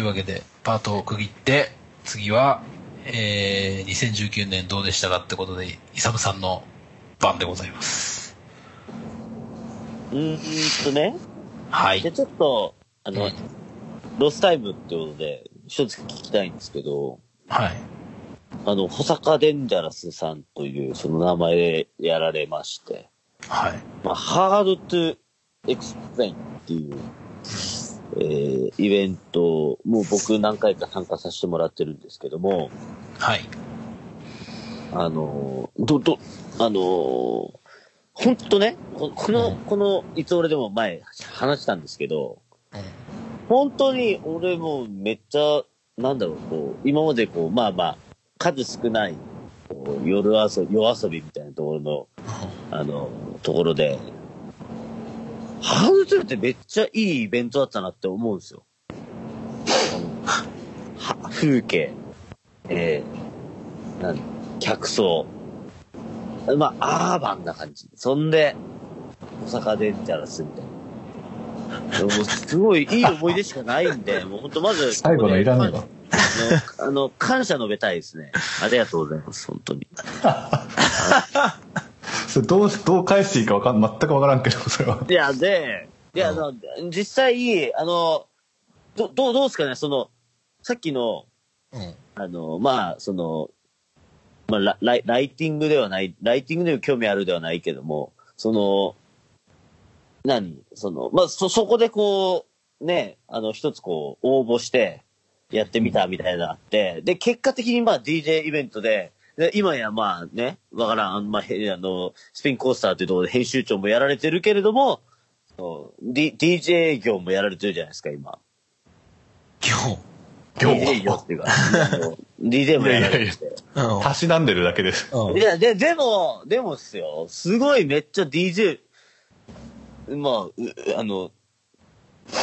い。というわけで、パートを区切って、次は、えー、2019年どうでしたかってことで、イサムさんの番でございます。うーんとね、はいじゃ。あちょっと、あの、うんロスタイムってことで、一つ聞きたいんですけど、はい。あの、保坂デンジャラスさんというその名前でやられまして、はい。まあ、Hard to Explain っていう、えー、イベント、もう僕何回か参加させてもらってるんですけども、はい。あの、ど、ど、あの、ほんとね、ここの、うんこの、いつ俺でも前話したんですけど、うん。本当に俺もめっちゃ、なんだろう、こう、今までこう、まあまあ、数少ない、こう夜遊び、夜遊びみたいなところの、あの、ところで、ハードトゥーってめっちゃいいイベントだったなって思うんですよ。は、風景、えー、なん客層。まあ、アーバンな感じ。そんで、大阪デンジャラスみたいな。もうすごいいい思い出しかないんで、もう本当まず、最後のいらないわ。あの、感謝述べたいですね。ありがとうございます、本当に。それどう、どう返していいかわかん、全くわからんけど、それは。いや、で、いや、あの、実際、あの、ど、どう、どうですかね、その、さっきの、うん。あの、まあ、その、まあラライ、ライティングではない、ライティングでも興味あるではないけども、その、何その、まあ、そ、そこでこう、ね、あの、一つこう、応募して、やってみたみたいなのあって、で、結果的にまあ DJ イベントで、で今やまあね、わからん、あのまあ、へあの、スピンコースターというところで編集長もやられてるけれども、そう D、DJ 業もやられてるじゃないですか、今。今日。今日 DJ 業っていうか、あの DJ もやられてて。うん。たしなんでるだけです。うんいや、で、でも、でもっすよ。すごいめっちゃ DJ、まあ、うあの、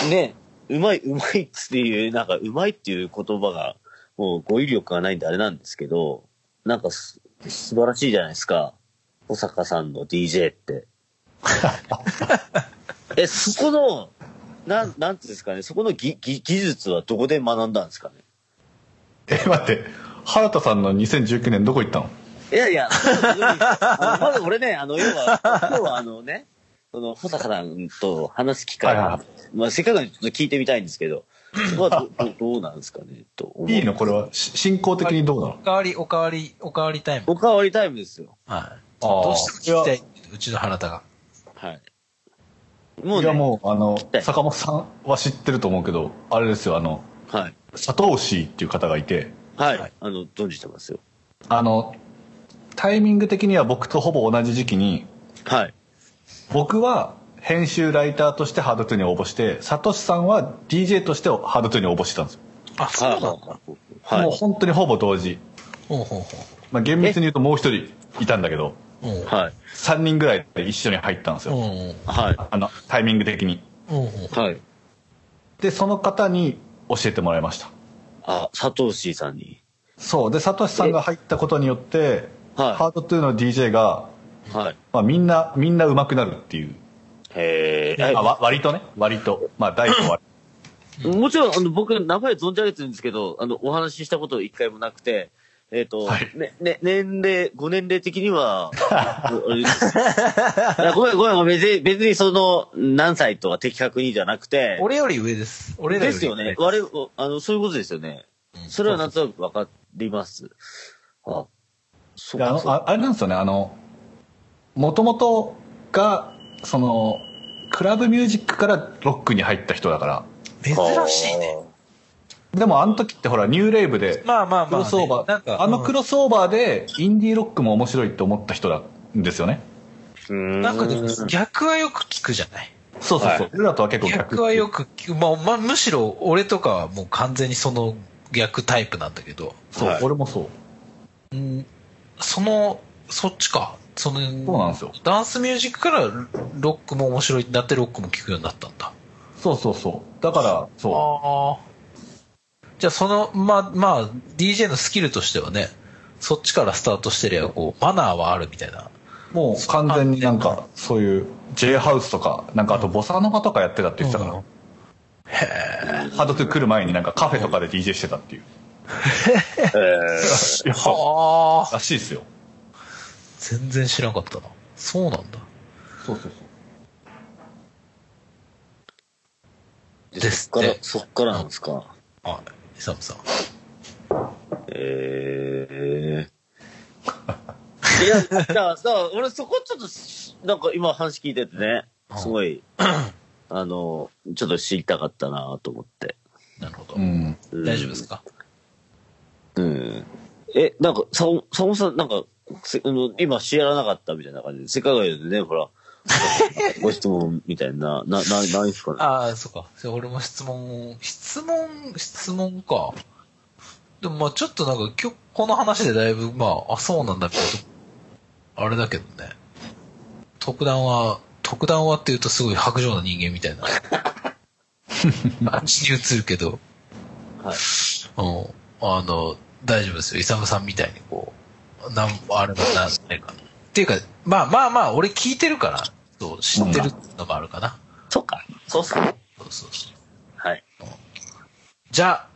ね、うまい、うまいっていう、なんか、うまいっていう言葉が、もう語彙力がないんであれなんですけど、なんかす、素晴らしいじゃないですか。小坂さんの DJ って。え、そこの、なん、なんていうんですかね、そこのぎぎ技術はどこで学んだんですかね。え、待って。原田さんの2019年どこ行ったの？いやいや、あのまず俺ね、あの、要は、今日はあのね、その、保坂さんと話す機会が、はいはいまあ、せっかくなんでちょっと聞いてみたいんですけど、はどどどうなんですかね、と思う。いいのこれは。し進行的にどうなの？おかわり、おかわり、おかわりタイム。おかわりタイムですよ。はい。どうしても聞きたい。うちの原田が。はい。もういやね、もう、あのは、い坂本さんは知ってると思うけど、あれですよ、あの、はい。佐藤氏っていう方がいて、はい。はいあの、存じてますよ。あの、タイミング的には僕とほぼ同じ時期に、はい。僕は編集ライターとしてハードトゥーに応募して、サトシさんは DJ としてハードトゥーに応募してたんですよ。あ、そうなんだ。はい。もう本当にほぼ同時。ほうほうほまあ、厳密に言うともう一人いたんだけど、う。うん。はい。3人ぐらいで一緒に入ったんですよ。うんうん。はい。あの、タイミング的に。うんうん。はい。で、その方に教えてもらいました。あ、佐藤氏さんに。そう。で、サトシさんが入ったことによって、ハはードトゥーの DJ が、い。はい。まあ、みんな、みんな上手くなるっていう。へえ。あわ割とね、割と。まあ、大と割もちろん、あの、僕、名前存じ上げてるんですけど、あの、お話ししたこと一回もなくて、えっ、と、はいね、ね、年齢、ご年齢的には、ごめん、ごめん、ごめん、別に、別にその、何歳とか的確にじゃなくて、俺より上です。俺らより上ですよね。我々、あの、そういうことですよね。うんそれはなんとなくわかります。あ、そいやあの。ああれなんですよね、あの、もともとが、その、クラブミュージックからロックに入った人だから。珍しいね。でもあの時ってほら、ニューレイブで、まあまあまあね。クロスオーバー、なんか、あのクロスオーバーで、インディーロックも面白いって思った人なんですよね。うーんなんかでも逆はよく聞くじゃない？そうそうそう。はい俺らとは結構逆逆はよく聞く。まあ、まあ、むしろ俺とかはもう完全にその逆タイプなんだけど、そう、はい俺もそう。うん、その、そっちか。その、そうなんですよ。ダンスミュージックからロックも面白いんだってロックも聞くようになったんだ。そうそうそう。だから、そああ。じゃあその、まあ、まあ、DJ のスキルとしてはね、そっちからスタートしてりゃ、こう、マナーはあるみたいなもう完全になんか、そういう J ハウスとか、なんかあとボサノバとかやってたって言ってたから、へハードトゥ来る前になんかカフェとかで DJ してたっていう。ええ。はあ。らしいですよ。全然知らんかったな。そうなんだ。そうそうそう。ー、ですそっからそっからなんですか？はい。イサムさん。ええいや、だから、だから俺そこちょっとし、なんか今話聞いててね、すごい、あの、ちょっと知りたかったなと思って。なるほど。うん。うん大丈夫ですか？うん。え、なんか、さお、さおさん、なんか、せあの今知らなかったみたいな感じで、世界外でね、ほら、ご質問みたいな、な、な、ないですかね。ああ、そっか。じゃあ俺も質問、質問、質問か。でもまあちょっとなんか今日この話でだいぶ、まあ、あ、そうなんだけど、あれだけどね。特段は、特段はって言うとすごい白状な人間みたいな。あっちに映るけど、はい。うん。あの、大丈夫ですよ。イサムさんみたいにこう、なん、あれもなんないかな。っていうか、まあまあまあ、俺聞いてるから、そう、知ってるのもあるかな。そっか。そうっすね。そうそうそう。はい。じゃあ、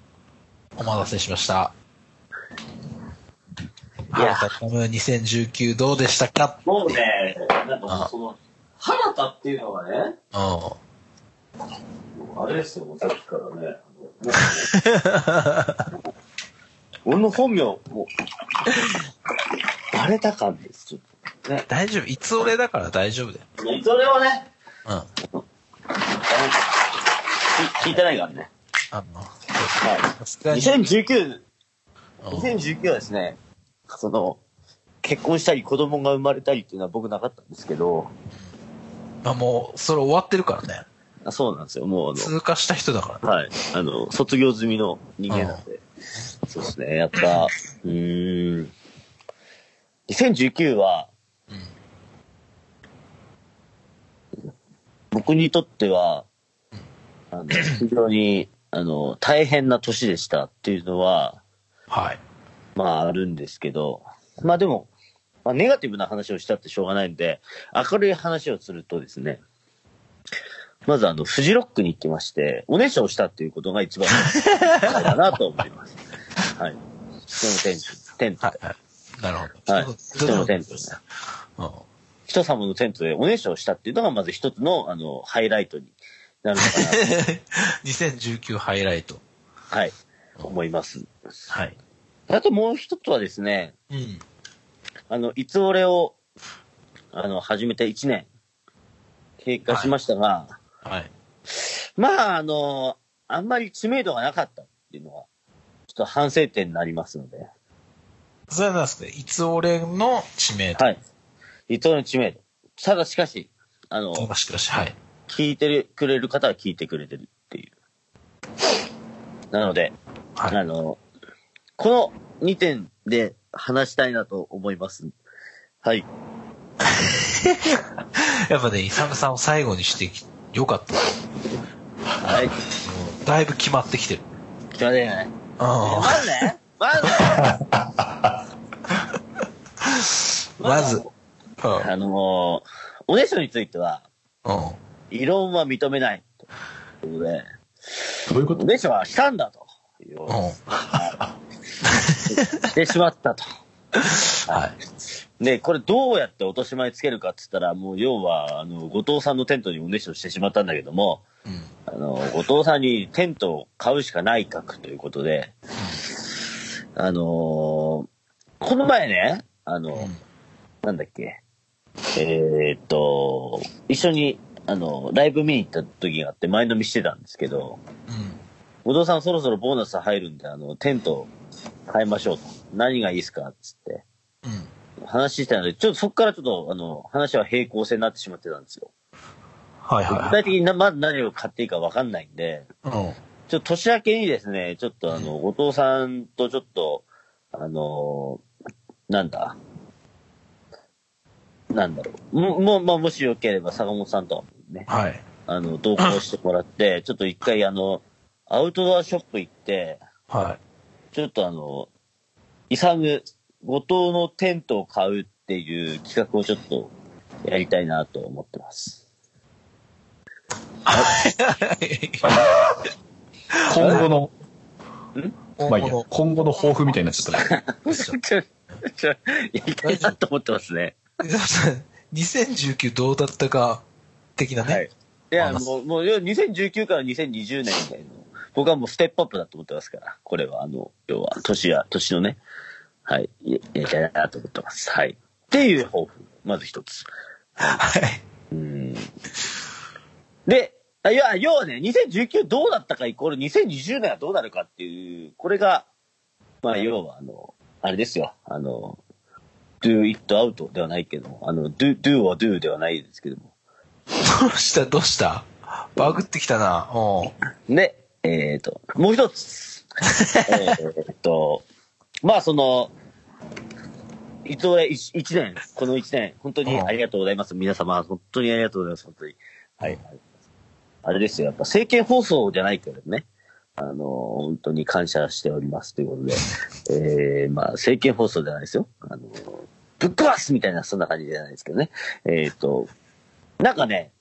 お待たせしました。いや原田タム2019どうでしたか？もうね、なんかもうその、原田っていうのがね、うあれですよ、もうさっきからね。あ の俺の本名、もう、バレた感です。ちょっとねん。。大丈夫。いつ俺だから大丈夫だよ。それはね、うん。聞聞いてないからね。あの、はさすがい。に。2019、うん2019はですね、その、結婚したり子供が生まれたりっていうのは僕なかったんですけど、あ、もう、それ終わってるからね。あそうなんですよ。もうあの、通過した人だからね。はい。あの、卒業済みの人間なんで。そうですね。やっぱ、うーん。2019は、僕にとっては、あの、非常に、あの、大変な年でしたっていうのは、はい。まああるんですけど、まあでも、まあネガティブな話をしたってしょうがないんで、明るい話をするとですね、まずあの、フジロックに行きまして、おねしょをしたっていうことが一番だなと思います。はい。人のテント、テントで。なるほど。はい。人のテントで。うん。人様のテントでおねしょをしたっていうのがまず一つの、あの、ハイライトになるのかな2019 ハイライト。と、はい、思います。はい。あともう一つはですね、うん。あの、いつ俺を、あの、始めて1年経過しましたが、はい。まあ、あの、あんまり知名度がなかったっていうのは、ちょっと反省点になりますので、それはなんですか？いつ俺の知名度？はい。いつ俺の知名度。ただしかし、あの、しかし、はい。聞いてるくれる方は聞いてくれてるっていう。なので、はい。あの、この2点で話したいなと思います。はい。やっぱね、イサムさんを最後にしてきよかった。はい。だいぶ決まってきてる。決まってない。あまずね、まずね、まず、あのおねしょについては、うん。うん。異論は認めない。ということで、どういうこと？おねしょはしたんだと。うん。してしまったと。はい。で、これどうやって落とし前つけるかって言ったら、もう要は、あの、後藤さんのテントにおねしょしてしまったんだけども、うん。あの、後藤さんにテントを買うしかないかということで、あのーこの前ね、あの、うん。なんだっけ、えーっと、一緒に、あの、ライブ見に行った時があって前飲みしてたんですけど、うん。後藤さんそろそろボーナス入るんで、あの、テント買いましょうと。何がいいですかっつって。うん。話してたので、ちょっとそこからちょっと、あの、話は平行線になってしまってたんですよ。はいはいはい。具体的になまず何を買っていいかわかんないんで、うん。ちょっと年明けにですね、ちょっとあの、後藤さんとちょっと、あのなんだ、なんだろう。も、も、まあ、もしよければ坂本さんとね、はい。あの、同行してもらって、ちょっと一回あの、アウトドアショップ行って、はちょっとあの、イサム、後藤のテントを買うっっていう企画をちょっとやりたいなと思ってます。今後の、まあいいや今後、今後の抱負みたいになっちゃったね。のちょ、ちょ、やりたいなと思ってますね。2019どうだったか、的なね。はい。いや、まあもう、もう、要は2019から2020年みたいな。僕はもうステップアップだと思ってますから。これは、あの、要は、年や、年のね、はい、ややりたいなと思ってます。はい。っていう抱負。まず一つ。はい。うん。で、あいや、要はね、2019どうだったかイコール2020年はどうなるかっていう、これが、まあ、要は、あの、あれですよ。あの、do it out ではないけども、あの、do, do or do ではないですけども。どうした？どうした？バグってきたな。うん。で、えっ、と、もう一つ。えっと、まあその、伊藤へ一一年、この一年、本当にありがとうございます。皆様、本当にありがとうございます。本当に。はい。あれですよ、やっぱ政見放送じゃないけどね。あの、本当に感謝しておりますということで。えー、まあ、政見放送じゃないですよ。あの、ぶっ壊すみたいな、そんな感じじゃないですけどね。えっ、と、なんかね、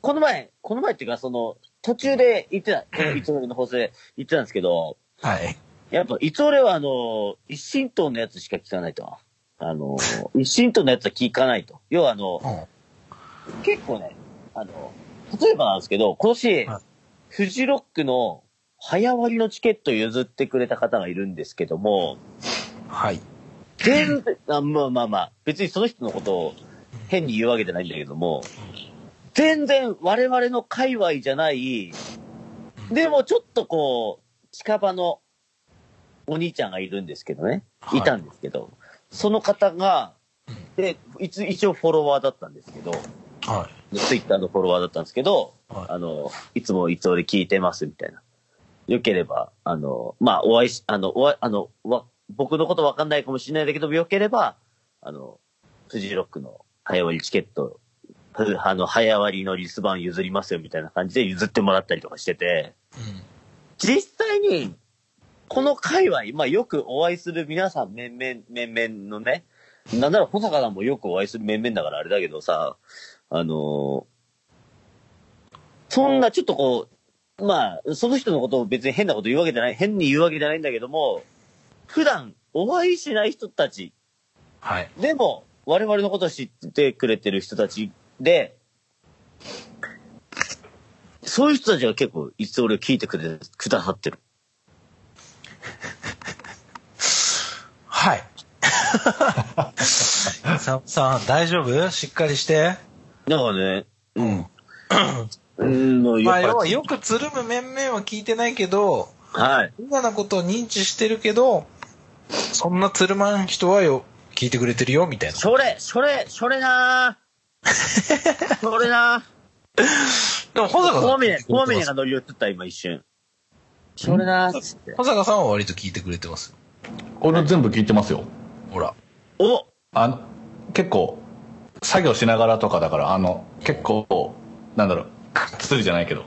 この前、この前っていうか、その、途中で言ってた、こ のいつもの放送で言ってたんですけど、はい。やっぱ、いつ俺はあの、一神党のやつしか聞かないと。あの、一神党のやつは聞かないと。要はあのう、ん。結構ね、あの、例えばなんですけど、今年はい、フジロックの早割りのチケットを譲ってくれた方がいるんですけども、はい。全然、あまあまあまあ、別にその人のことを変に言うわけじゃないんだけども、全然我々の界隈じゃない、でもちょっとこう、近場のお兄ちゃんがいるんですけどね、はい。いたんですけど、その方が、で、一応フォロワーだったんですけど、はツイッターのフォロワーだったんですけど、はい。あの、いつもいつ俺聞いてますみたいな。よければ、あの、まあ、お会いし、あの、おあの、わ、僕のことわかんないかもしれないんだけど、よければ、あの、フジロックの早割りチケット、ふあの、早割りのリス版譲りますよみたいな感じで譲ってもらったりとかしてて、い。うん。実際に、この界隈、まあよくお会いする皆さん面々、面々のね、なんなら小坂さんもよくお会いする面々だからあれだけどさ、あのーそんなちょっとこう、まあ、その人のことを別に変なこと言うわけじゃない、変に言うわけじゃないんだけども、普段お会いしない人たち、はい。でも我々のことを知ってくれてる人たちで、そういう人たちが結構いつ俺を聞いてくれ、くださってる。はい。サムさん、大丈夫？しっかりして。なんかね、うん。うん、まあ、要はよくつるむ面々は聞いてないけど、はい。みんなのことを認知してるけど、そんなつるまん人はよ、聞いてくれてるよ、みたいな。それ、それ、それなー それなでも、保坂ー。さん。コアミネ、コアミネが乗り移った今一瞬。それなーっつって。保坂さんは割と聞いてくれてます？よ。俺全部聞いてますよ。ほら。おあの、結構、作業しながらとかだから、あの、結構、なんだろう、かっつりじゃないけど。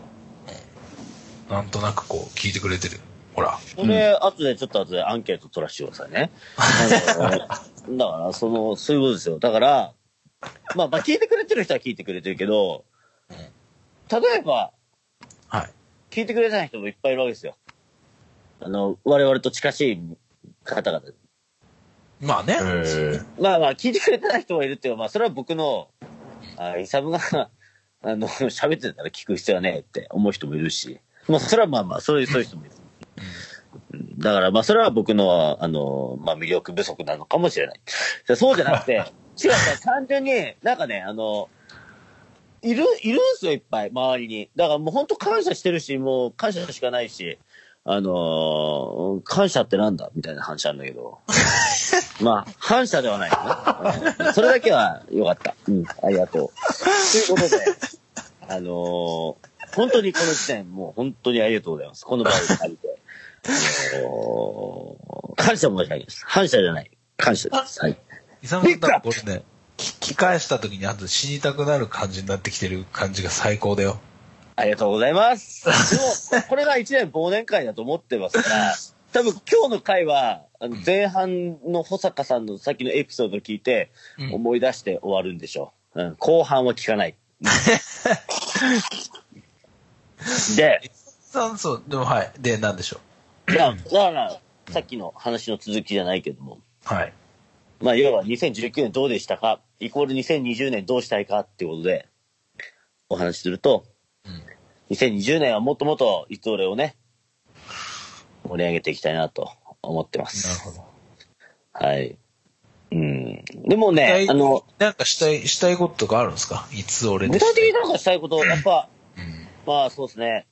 なんとなくこう、聞いてくれてる。ほら。これ、後でちょっと後でアンケート取らせてくださいね。あ のだから、その、そういうことですよ。だから、まあ、まあ、聞いてくれてる人は聞いてくれてるけど、例えば、はい。聞いてくれてない人もいっぱいいるわけですよ。あの、我々と近しい方々。まあね。まあまあ、聞いてくれてない人がいるっていうのは、まあ、それは僕の、あ、イサムが、あの、喋ってたら聞く必要はねえって思う人もいるし、まあ、それはまあまあ、そういう、そういう人もいる。うんだから、まあ、それは僕の、あの、まあ、魅力不足なのかもしれない。そうじゃなくて、違う、単純に、なんかね、あの、いる、いるんすよ、いっぱい、周りに。だからもう本当感謝してるし、もう感謝しかないし、あのー感謝ってなんだ？みたいな話なんだけど。まあ、反射ではないそれだけは良かった。うん、ありがとう。ということで、あのー本当にこの時点、もう本当にありがとうございます。この場を借りて。あのー感謝申し上げます。反射じゃない。感謝です。はい。イサムさんこれね、聞き返した時にあと死にたくなる感じになってきてる感じが最高だよ。ありがとうございます。でも、これが一年忘年会だと思ってますから、多分今日の回は、あの前半の保坂さんのさっきのエピソードを聞いて、うん思い出して終わるんでしょう。うん、後半は聞かない。で、そう、でもはい。で、なんでしょいやだから、さっきの話の続きじゃないけども、う。はい。まあ、要は2019年どうでしたか？イコール2020年どうしたいかっていうことで、お話しすると、うん。2020年はもっともっと、いつ俺をね、盛り上げていきたいなと思ってます。なるほど。はい。うん。でもね、あの、なんかしたい、したいこととかあるんですか？いつ俺で具体的になんかしたいこと、やっぱ、うん。まあそうですね。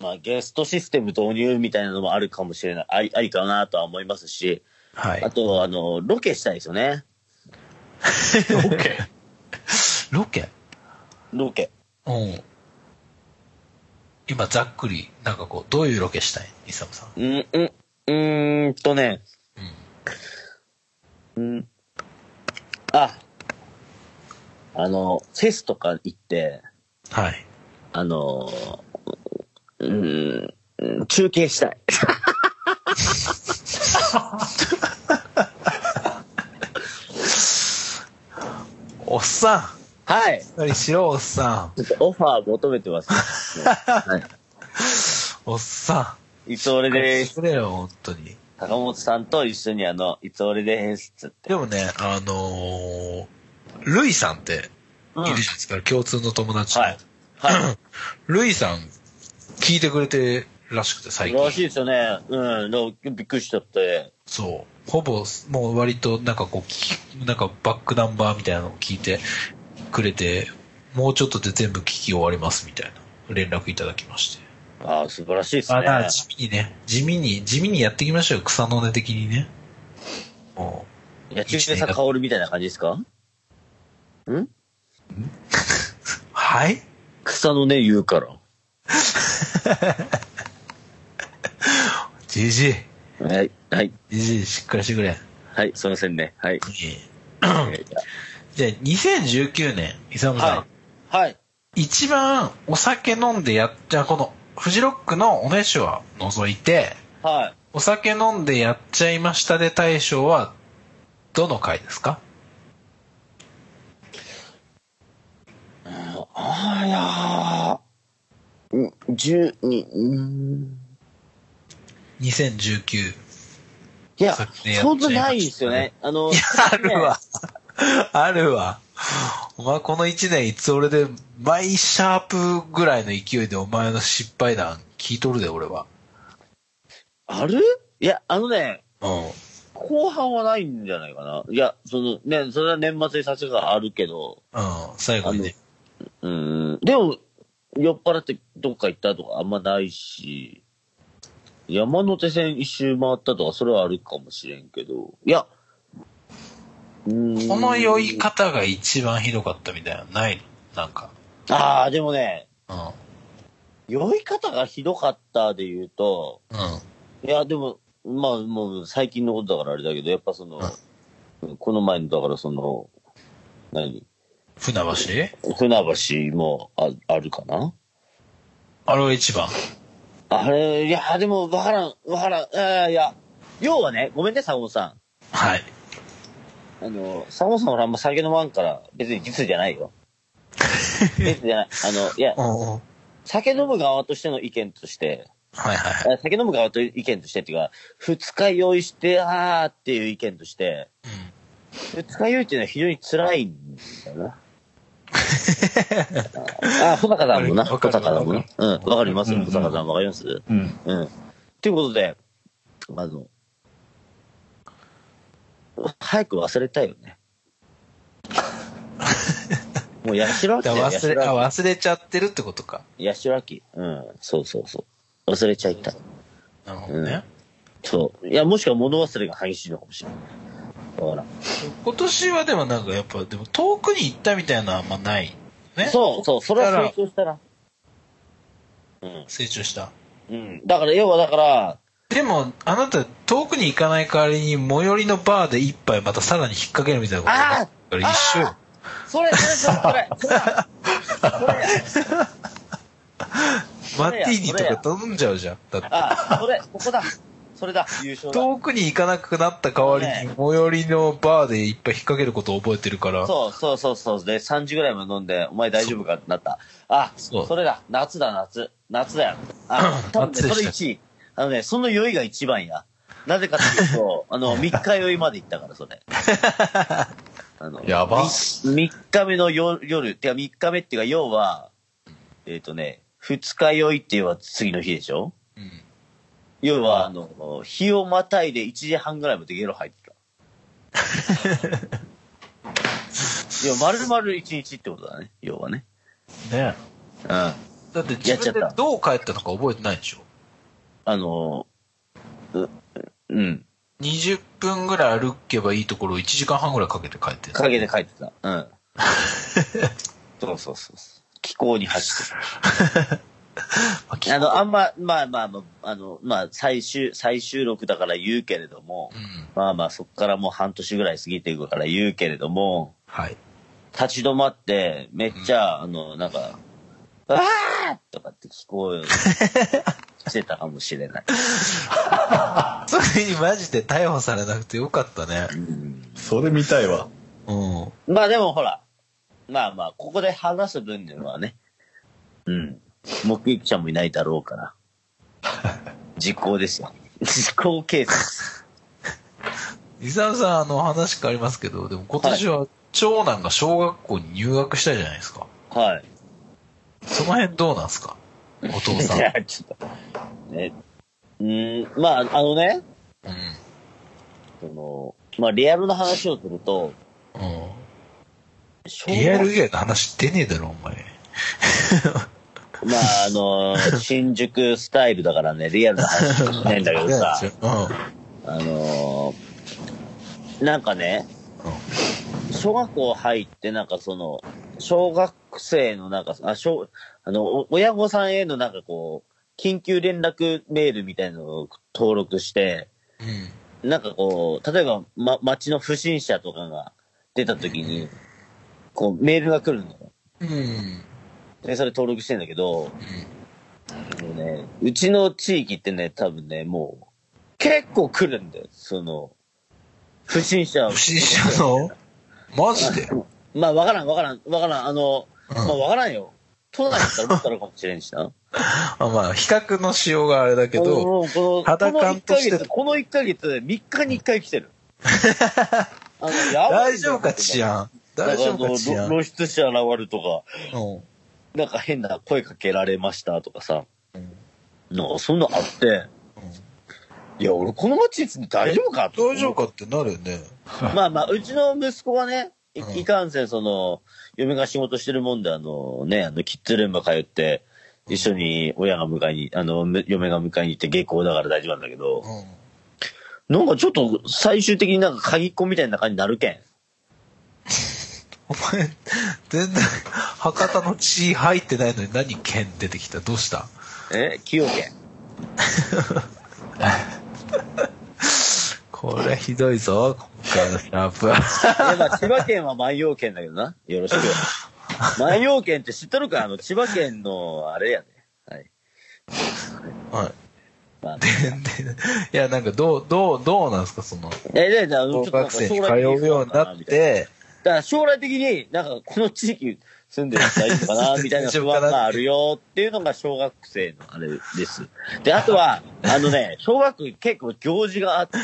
まあゲストシステム導入みたいなのもあるかもしれない。ありありかなとは思いますし、はいあ。と、あの、ロケしたいですよね。ロケ？ロケ？ロケ。うん。今、ざっくり、なんかこう、どういうロケしたい？イサムさん。うん、うん、うーんとね、うん。うん。あ、あの、フェスとか行って、はい。あの、うーん、中継したい。おっさはい。んしっかりしろ、おっさん。ちょっとオファー求めてます。はい。おっさいつ俺ん。です。くれよ、本当に。高本さんと一緒にあの、いつ俺ですっつって。でもね、あのー、ルイさんって、いるじゃないですか、共通の友達の。はい。はい。ルイさん、聞いてくれてるらしくて、最らしい近。ですよね。うん。びっくりしちゃって。そう。ほぼ、もう割と、なんかこうなんかバックナンバーみたいなのを聞いてくれて、もうちょっとで全部聞き終わりますみたいな連絡いただきまして。ああ、素晴らしいですね。あ、地味にね、地味に、地味にやっていきましょうよ、草の根的にね。も野球でさ、薫みたいな感じですか？ん？う。はい？草の根言うから。じじい。はい。はい。じじい、しっかりしてくれ。はい。すいませんね。はい。いいじゃあ、2019年、イサムさん。はい。はい。一番お酒飲んでやっ、じゃあこの、フジロックのおねしょは除いて、はい。お酒飲んでやっちゃいましたで大賞は、どの回ですか？ああ、いやー。うん、十二、うん。?2019。いや、昨年やっちゃなないですよね。あの、いや、あるわ。あるわ。お前この一年いつ俺で、毎シャープぐらいの勢いでお前の失敗談聞いとるで、俺は。ある？いや、あのね、うん。後半はないんじゃないかな。いや、その、ね、それは年末にさせがあるけど、うん、最後にね。うん。でも、酔っ払ってどっか行ったとかあんまないし、山手線一周回ったとか、それはあるかもしれんけど、いや、この酔い方が一番ひどかったみたいなのないの？なんか。ああ、でもね、うん。酔い方がひどかったで言うと、うん。いや、でも、まあ、もう最近のことだからあれだけど、やっぱその、この前の、だからその、何？船橋？船橋もああるかな？あれは一番？あれ、いや、でも、わからん、わからん、いやいや、要はね、ごめんね、坂本さはい。ん。あの、坂本さんはあんま酒飲まんから、別に実じゃないよ。実じゃない。あの、いや、酒飲む側としての意見として、はいはいはい。あ酒飲む側と意見としてっていうか、二日酔いして、あーっていう意見として、二日酔いっていうのは非常に辛いんだよな。あ、小坂さんもな。小わかる坂さんもな。うん、わかりますうんうん小坂さんわかります？うん。うん。ということで、あの、早く忘れたいよね。もう八代亜紀だ忘れ、あ、忘れちゃってるってことか。紀。八代亜紀。うん、そうそうそう。忘れちゃいたい。なるほどね。そう。いや、もしくは物忘れが激しいのかもしれない。だから。今年はでもなんかやっぱ、でも遠くに行ったみたいなのはあんまない。ね。そうそう、それは成長したな。うん。成長した。うん。だから、要はだから、でも、あなた遠くに行かない代わりに最寄りのバーで一杯またさらに引っ掛けるみたいなことあだから一緒よ。それ、それ、それ、それ、それ。マッティーニとか頼んじゃうじゃん。だって。あ、それ、ここだ。それだ、優勝だ。遠くに行かなくなった代わりに、ね最寄りのバーでいっぱい引っ掛けることを覚えてるから。そうそうそうそう。で、3時ぐらいまで飲んで、お前大丈夫かってなった。あ、そうそれだ。夏だ、夏。夏だよ。あ、多分ね、それ1位。あのね、その酔いが一番や。なぜかっていうと、あの、3日酔いまで行ったから、それ。あのやば3日目の夜、夜、てか3日目っていうか、要は、えっ、とね、2日酔いっていうのは次の日でしょ？うん要は、あの、日をまたいで1時半ぐらいまでゲロ入ってた。いや、丸々1日ってことだね、要はね。ねうん。だって自分でどう帰ったのか覚えてないでしょ？あの、う、うん。20分ぐらい歩けばいいところを1時間半ぐらいかけて帰ってる。影で書いてた。うん。そうそうそう。気候に走ってた。あの、あんま、まあまあまあ、あの、まあ、最終、最終録だから言うけれどもう、ん。まあまあ、そっからもう半年ぐらい過ぎていくから言うけれども、はい。立ち止まって、めっちゃ、あの、なんか、あーとかって聞こえ、してたかもしれない。それにマジで逮捕されなくてよかったね。うんそれ見たいわ。うん。まあでもほら、まあまあ、ここで話す分ではね、うん、目撃者もいないだろうから、時効ですよ。時効警察です。伊沢さん、あの、話変わりますけど、でも今年は長男が小学校に入学したじゃないですか。はい。その辺どうなんすか？お父さん。いや、ちょっと、ね。うん、まあ、あのね、うん。その、まあ、リアルな話をすると、うん。小リアル以外の話出ねえだろ、お前。まあ、あの、新宿スタイルだからね、リアルな話しないんだけどさ、うん。あのなんかね、小学校入って、なんかその、小学生のなんか、あ、小、あの、お親御さんへのなんかこう、緊急連絡メールみたいなのを登録して、うん。なんかこう、例えば、ま、町の不審者とかが出た時に、こう、メールが来るのよ。うん。で、それ登録してんだけど、もうね、うちの地域ってね、多分ね、もう、結構来るんだよ。その、不審者。不審者の？マジで？まあ、わからん、わからん、わからん。あの、うんまあ、わからんよ。都内だったらもっとあるかもしれんしな。あまあ、比較のしようがあれだけど、この、この、肌この1感としてヶ月、この1ヶ月、3日に1回来てる。あのやばい大丈夫か、治安？大丈夫か、治安？露出者現るとか、うんなんか変な声かけられましたとかさ、うんなんかそんなのあって、いや、俺この街に住んで大丈夫か？大丈夫かってなるよね。まあまあ、うちの息子はね、いかんせん、その、嫁が仕事してるもんで、あの、ね、あの、キッズルーム通って、一緒に親が迎えに、あの、む嫁が迎えに行って下校だから大丈夫なんだけどう、ん。なんかちょっと最終的になんか鍵っ子みたいな感じになるけん。お前、全然、博多の血入ってないのに何剣出てきた？どうした？え？崎陽軒。これひどいぞ、今回のシャープは。いや、まあ、千葉県は万葉県だけどな。よろしく。万葉県って知っとるか？あの、千葉県の、あれやね。はい。はい。まあ、で、で、いや、なんかどう、どう、どうなんですか、その、え、で、じゃあ、ちょ小っと通将来的うようになって、だから将来的に、なんかこの地域住んでる人大丈夫かな、みたいな 不安があるよっていうのが小学生のあれです。で、あとは、あのね、小学結構行事があって、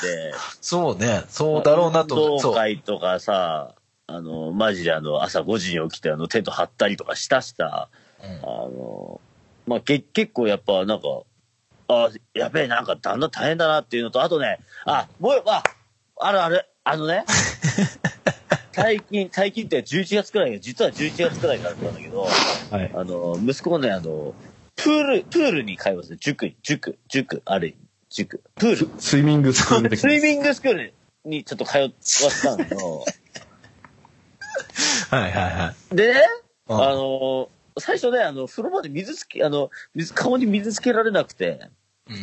そうね、そうだろうなと。運動。会とかさ、あの、マジであの、朝5時に起きてあの、テント張ったりとかしたした、うんあの、まあ、け結構やっぱなんか、あ、やべえ、なんかだんだん大変だなっていうのと、あとね、あ、もう、あ、あるある、あのね、最近、最近って11月くらい、実は11月くらいからだったんだけど、はい。あの、息子がね、あの、プール、プールに通いますね。塾に、塾、塾、ある塾、プール。スイミングスクール的 スイミングスクールにちょっと通わせたんだけど、はいはいはい。でね、うんあの、最初ね、あの、風呂場で水つけ、あの、水、顔に水つけられなくて、うん。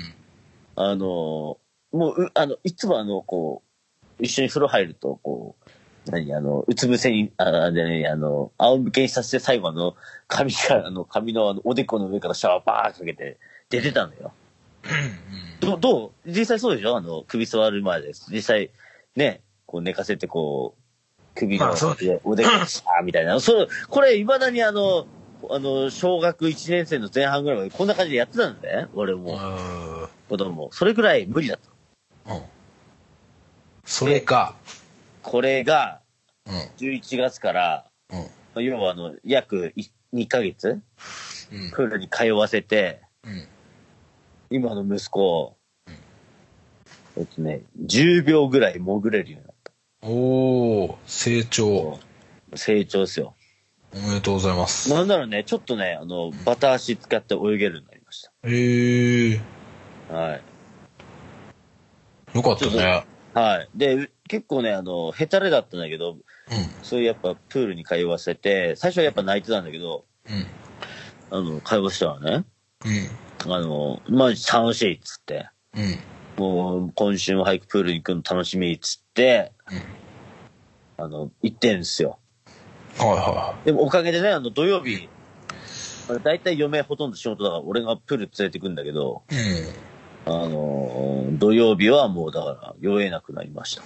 あの、もう、うあの、いつもあの、こう、一緒に風呂入ると、こう、何、あの、うつ伏せに、あ、でね、あの、仰向けにさせて最後あの、髪から、あの、髪のあの、おでこの上からシャワーバーかけて出てたのよ。どどう？実際そうでしょ？あの、首座る前です。実際、ね、こう寝かせてこう、首のまあそう腕、腕がシャーみたいな。そう、これ未だにあの、あの、小学1年生の前半ぐらいまでこんな感じでやってたんだね。俺うも、ん。子供。それぐらい無理だった。うん。それか、これが、うん。11月から、うん。まあ要はあの、約い2ヶ月、うん。プールに通わせて、うん。今の息子、えっとね、10秒ぐらい潜れるようになっおー、成長。た。成長ですよ。おめでとうございます。なんならね、ちょっとね、あの、バタ足使って泳げるようになりましえー、た。はい。よかったね。はい。で、結構ね、あの、ヘタレだったんだけど、うん。そういうやっぱプールに通わせて、最初はやっぱ泣いてたんだけど、うん。あの、通わせたらね、うん。あの、まあ、楽しいっつって、うん。もう、今週も早くプールに行くの楽しみっつって、あの、行ってんすよ。はいはでもおかげでね、あの、土曜日、まあ大体嫁ほとんど仕事だから、俺がプール連れてくんだけど、い。うん。あのー土曜日はもうだから、酔えなくなりました。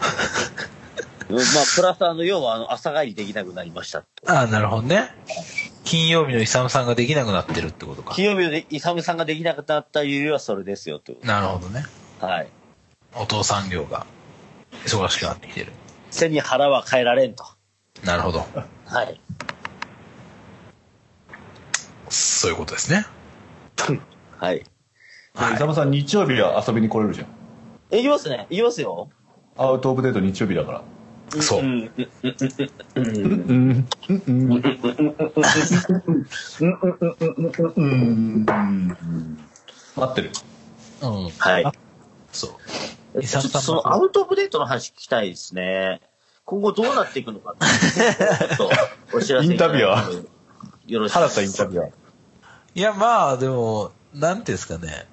まあ、プラスあの、要はあの、朝帰りできなくなりましたと。ああ、なるほどね。金曜日のイサムさんができなくなってるってことか。金曜日でイサムさんができなくなった理由はそれですよ、と。なるほどね。はい。お父さん業が忙しくなってきてる。背に腹は変えられんと。なるほど。はい。そういうことですね。はい。はい伊沢さん日曜日は遊びに来れるじゃんえ、行きますね。行きますよ。アウトオブデート日曜日だから。そう。ん。うん。うん。うん。うん。うん。うん。うん。待ってる。う。ん。はいあ。そう。そのアウトオブデートの話聞きたいですね。今後どうなっていくのか。ちょっとお知らせいただいて。インタビュアもよろしい原田イですかンタビュアー。いや、まあ、でも、なんていうんですかね。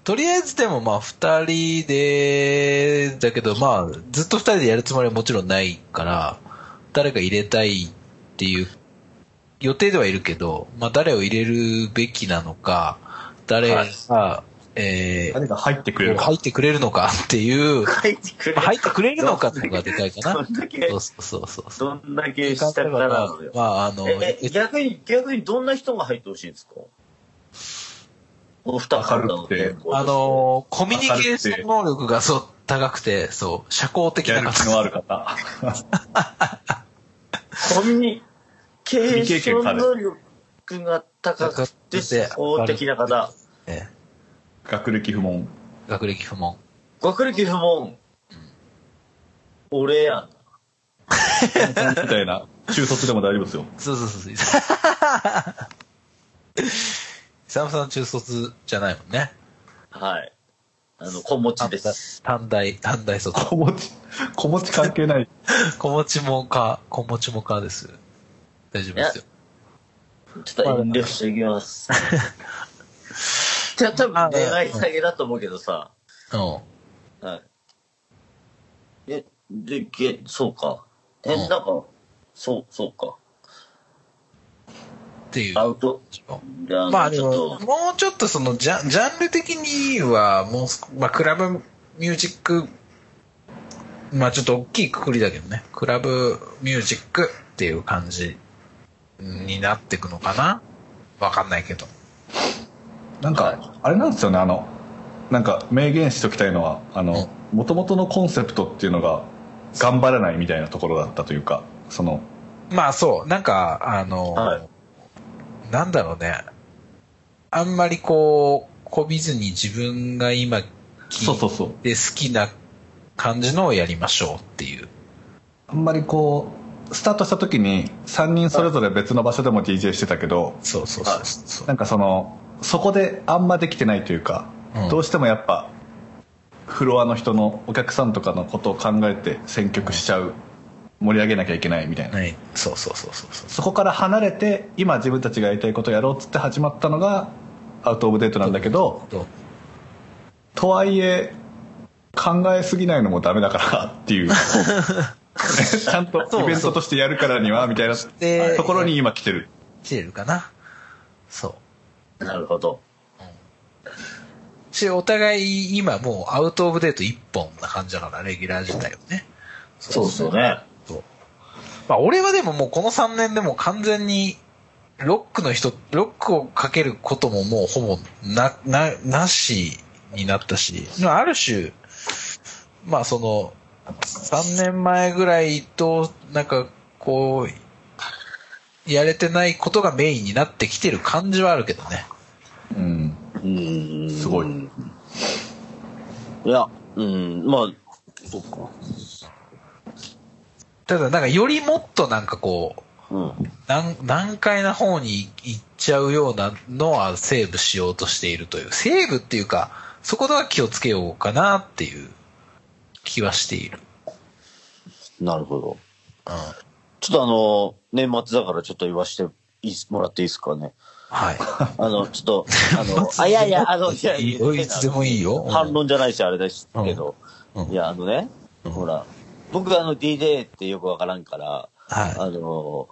えー、とりあえずでもまあ、二人で、だけどまあ、ずっと二人でやるつもりはもちろんないから、誰か入れたいっていう予定ではいるけど、まあ、誰を入れるべきなのか、誰が、えー誰が入ってくれるか入ってくれるのか っていう、入ってくれまあ入ってくれるのかっていうのがでかいかな。どんだけそうそうそうそう。どんだけ下から。まあ、あの、え、え逆に、逆にどんな人が入ってほしいんですか？お二方の明るくてあの、コミュニケーション能力がそう、高くて、そう、社交的な方。のある方 コミュニケーション能力が高くて、社交的な方。え学歴不問え学歴不問。学歴不問。俺やん。みたいな中卒でも大丈夫ですよ そうそうそう そう。イサムさん中卒じゃないもんね。はい。あの、子持ちです。短大、短大卒。子持ち子持ち関係ない 子持ちもか、子持ちもかです。大丈夫ですよ。ちょっと遠慮しておきます。じゃあ多分恋愛下げだと思うけどさ。うん。はい。え、で、げ、そうか。え、うんなんか、そう、そうか。っていう。アウト。まあでも、ちょっと、もうちょっとそのジャン、ジャンル的には、もうす、まあクラブミュージック、まあちょっと大きいくくりだけどね、クラブミュージックっていう感じになっていくのかな。わかんないけど。なんかあれなんですよね。あのなんか明言しときたいのはあの元々のコンセプトっていうのが頑張らないみたいなところだったというかその。まあそう、なんか、あの、はいなんだろうね。あんまりこう、こびずに自分が今聞いて好きな感じのをやりましょうっていう。あんまりこうスタートした時に3人それぞれ別の場所でも DJ してたけどそうそうそうそう。なんかそのそこであんまできてないというか、うんどうしてもやっぱフロアの人のお客さんとかのことを考えて選曲しちゃう盛り上げなきゃいけないみたいな、はい、そうそうそうそうそう。そこから離れて今自分たちがやりたいことをやろうっつって始まったのがアウト・オブ・デートなんだけどとはいえ考えすぎないのもダメだからっていう ちゃんとイベントとしてやるからにはみたいなでところに今来てる来てるかな。そなるほど。し、お互い今もうアウトオブデート一本な感じだから、レギュラー自体はね。そうですよね。まあ俺はでももうこの3年でもう完全に、ロックの人、ロックをかけることももうほぼな、な、なしになったし、まあある種、まあその、3年前ぐらいと、なんかこう、やれてないことがメインになってきてる感じはあるけどね。うん。うん。すごいいや、うん、まあ、そっか。ただなんかよりもっとなんかこう、うん。難難解な方に行っちゃうようなのはセーブしようとしているという。セーブっていうか、そこでは気をつけようかなっていう気はしている。なるほど。うん。ちょっとあの、年末だからちょっと言わしてもらっていいですかね。はい。あの、ちょっと、あの、あ、いやいや、あの、いやいいよいつでもいいようん反論じゃないし、あれですけど。うんうんいや、あのね、うんほら、僕あの DJ ってよくわからんから、はい。あの、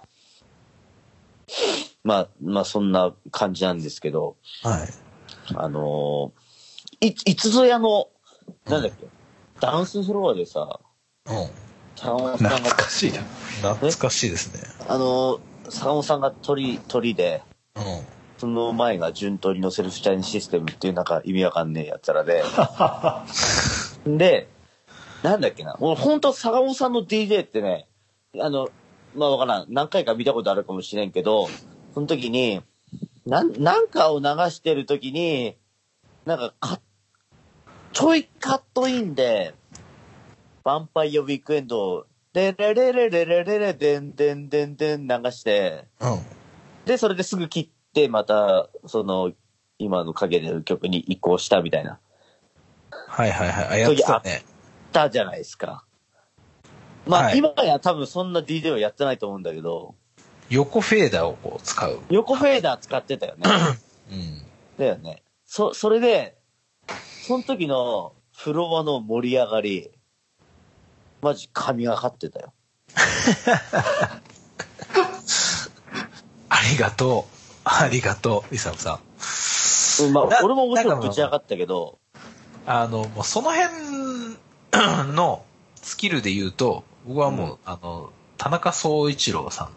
まあ、まあそんな感じなんですけど、はい。あの、い、いつぞやの、なんだっけ、ダンスフロアでさ、うん。坂本さん懐が、かしいな。懐かしいですね。あの、坂本さんが鳥、鳥で、うん。その前が順鳥のセルフチャインシステムっていうなんか意味わかんねえやつらで。で、なんだっけな。もう本当坂本さんの DJ ってね、あの、まあわからん。何回か見たことあるかもしれんけど、その時に、なん、なんかを流してる時に、なんかか、ちょいカットインで、ヴァンパイアウィークエンドを、でれれれれれれれでんでんでんでん流して、で、それですぐ切って、また、その、今のかけてる曲に移行したみたいな。はいはいはい。あ、やってたね。たじゃないですか。まあ、はい今や多分そんな DJ はやってないと思うんだけど、横フェーダーをこう使う。横フェーダー使ってたよね。うん。だよね。そ、それで、その時のフロアの盛り上がり、マジ神がかってたよ。ありがとう。ありがとう、イサムさん。うんまなあ、俺ももちろんぶち上がったけど、あの、もうその辺 のスキルで言うと、僕はもう、あの、田中総一郎さんの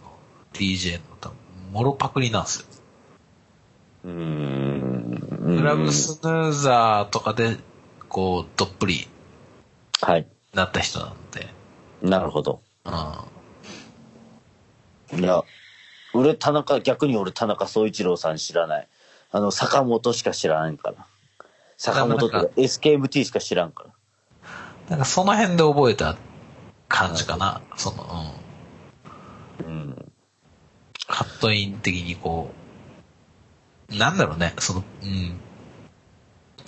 DJ の多分、モロパクリなんですよ。うーん。クラブスヌーザーとかで、こう、どっぷりはい。なった人なんで、なるほど。うん。いや、俺、田中、逆に俺、田中総一郎さん知らない。あの、坂本しか知らないから。坂本とか SKMT しか知らんから。なんかその辺で覚えた感じかな。その、うん。うん。カットイン的にこう、なんだろうね、その、うん。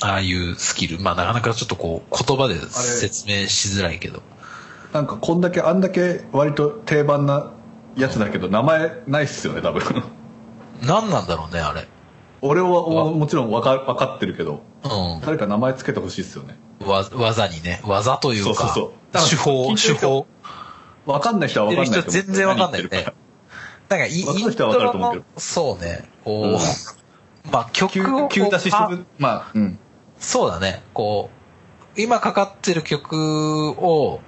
ああいうスキル。まあなかなかちょっとこう、言葉で説明しづらいけど。なんかこんだけあんだけ割と定番なやつだけど名前ないっすよね多分何なんだろうね、あれ。俺はももちろんわか分かってるけどう誰か名前つけてほしいっすよねん。わ、技にね。技というか、そうそうそう手法、手法。分かんない人は言ってる分かんない人全然わかんないよね。なんかイ、イントロそうね、こう、うんまあ曲を急急出しすパるまあうんそうだね。こう、今かかってる曲を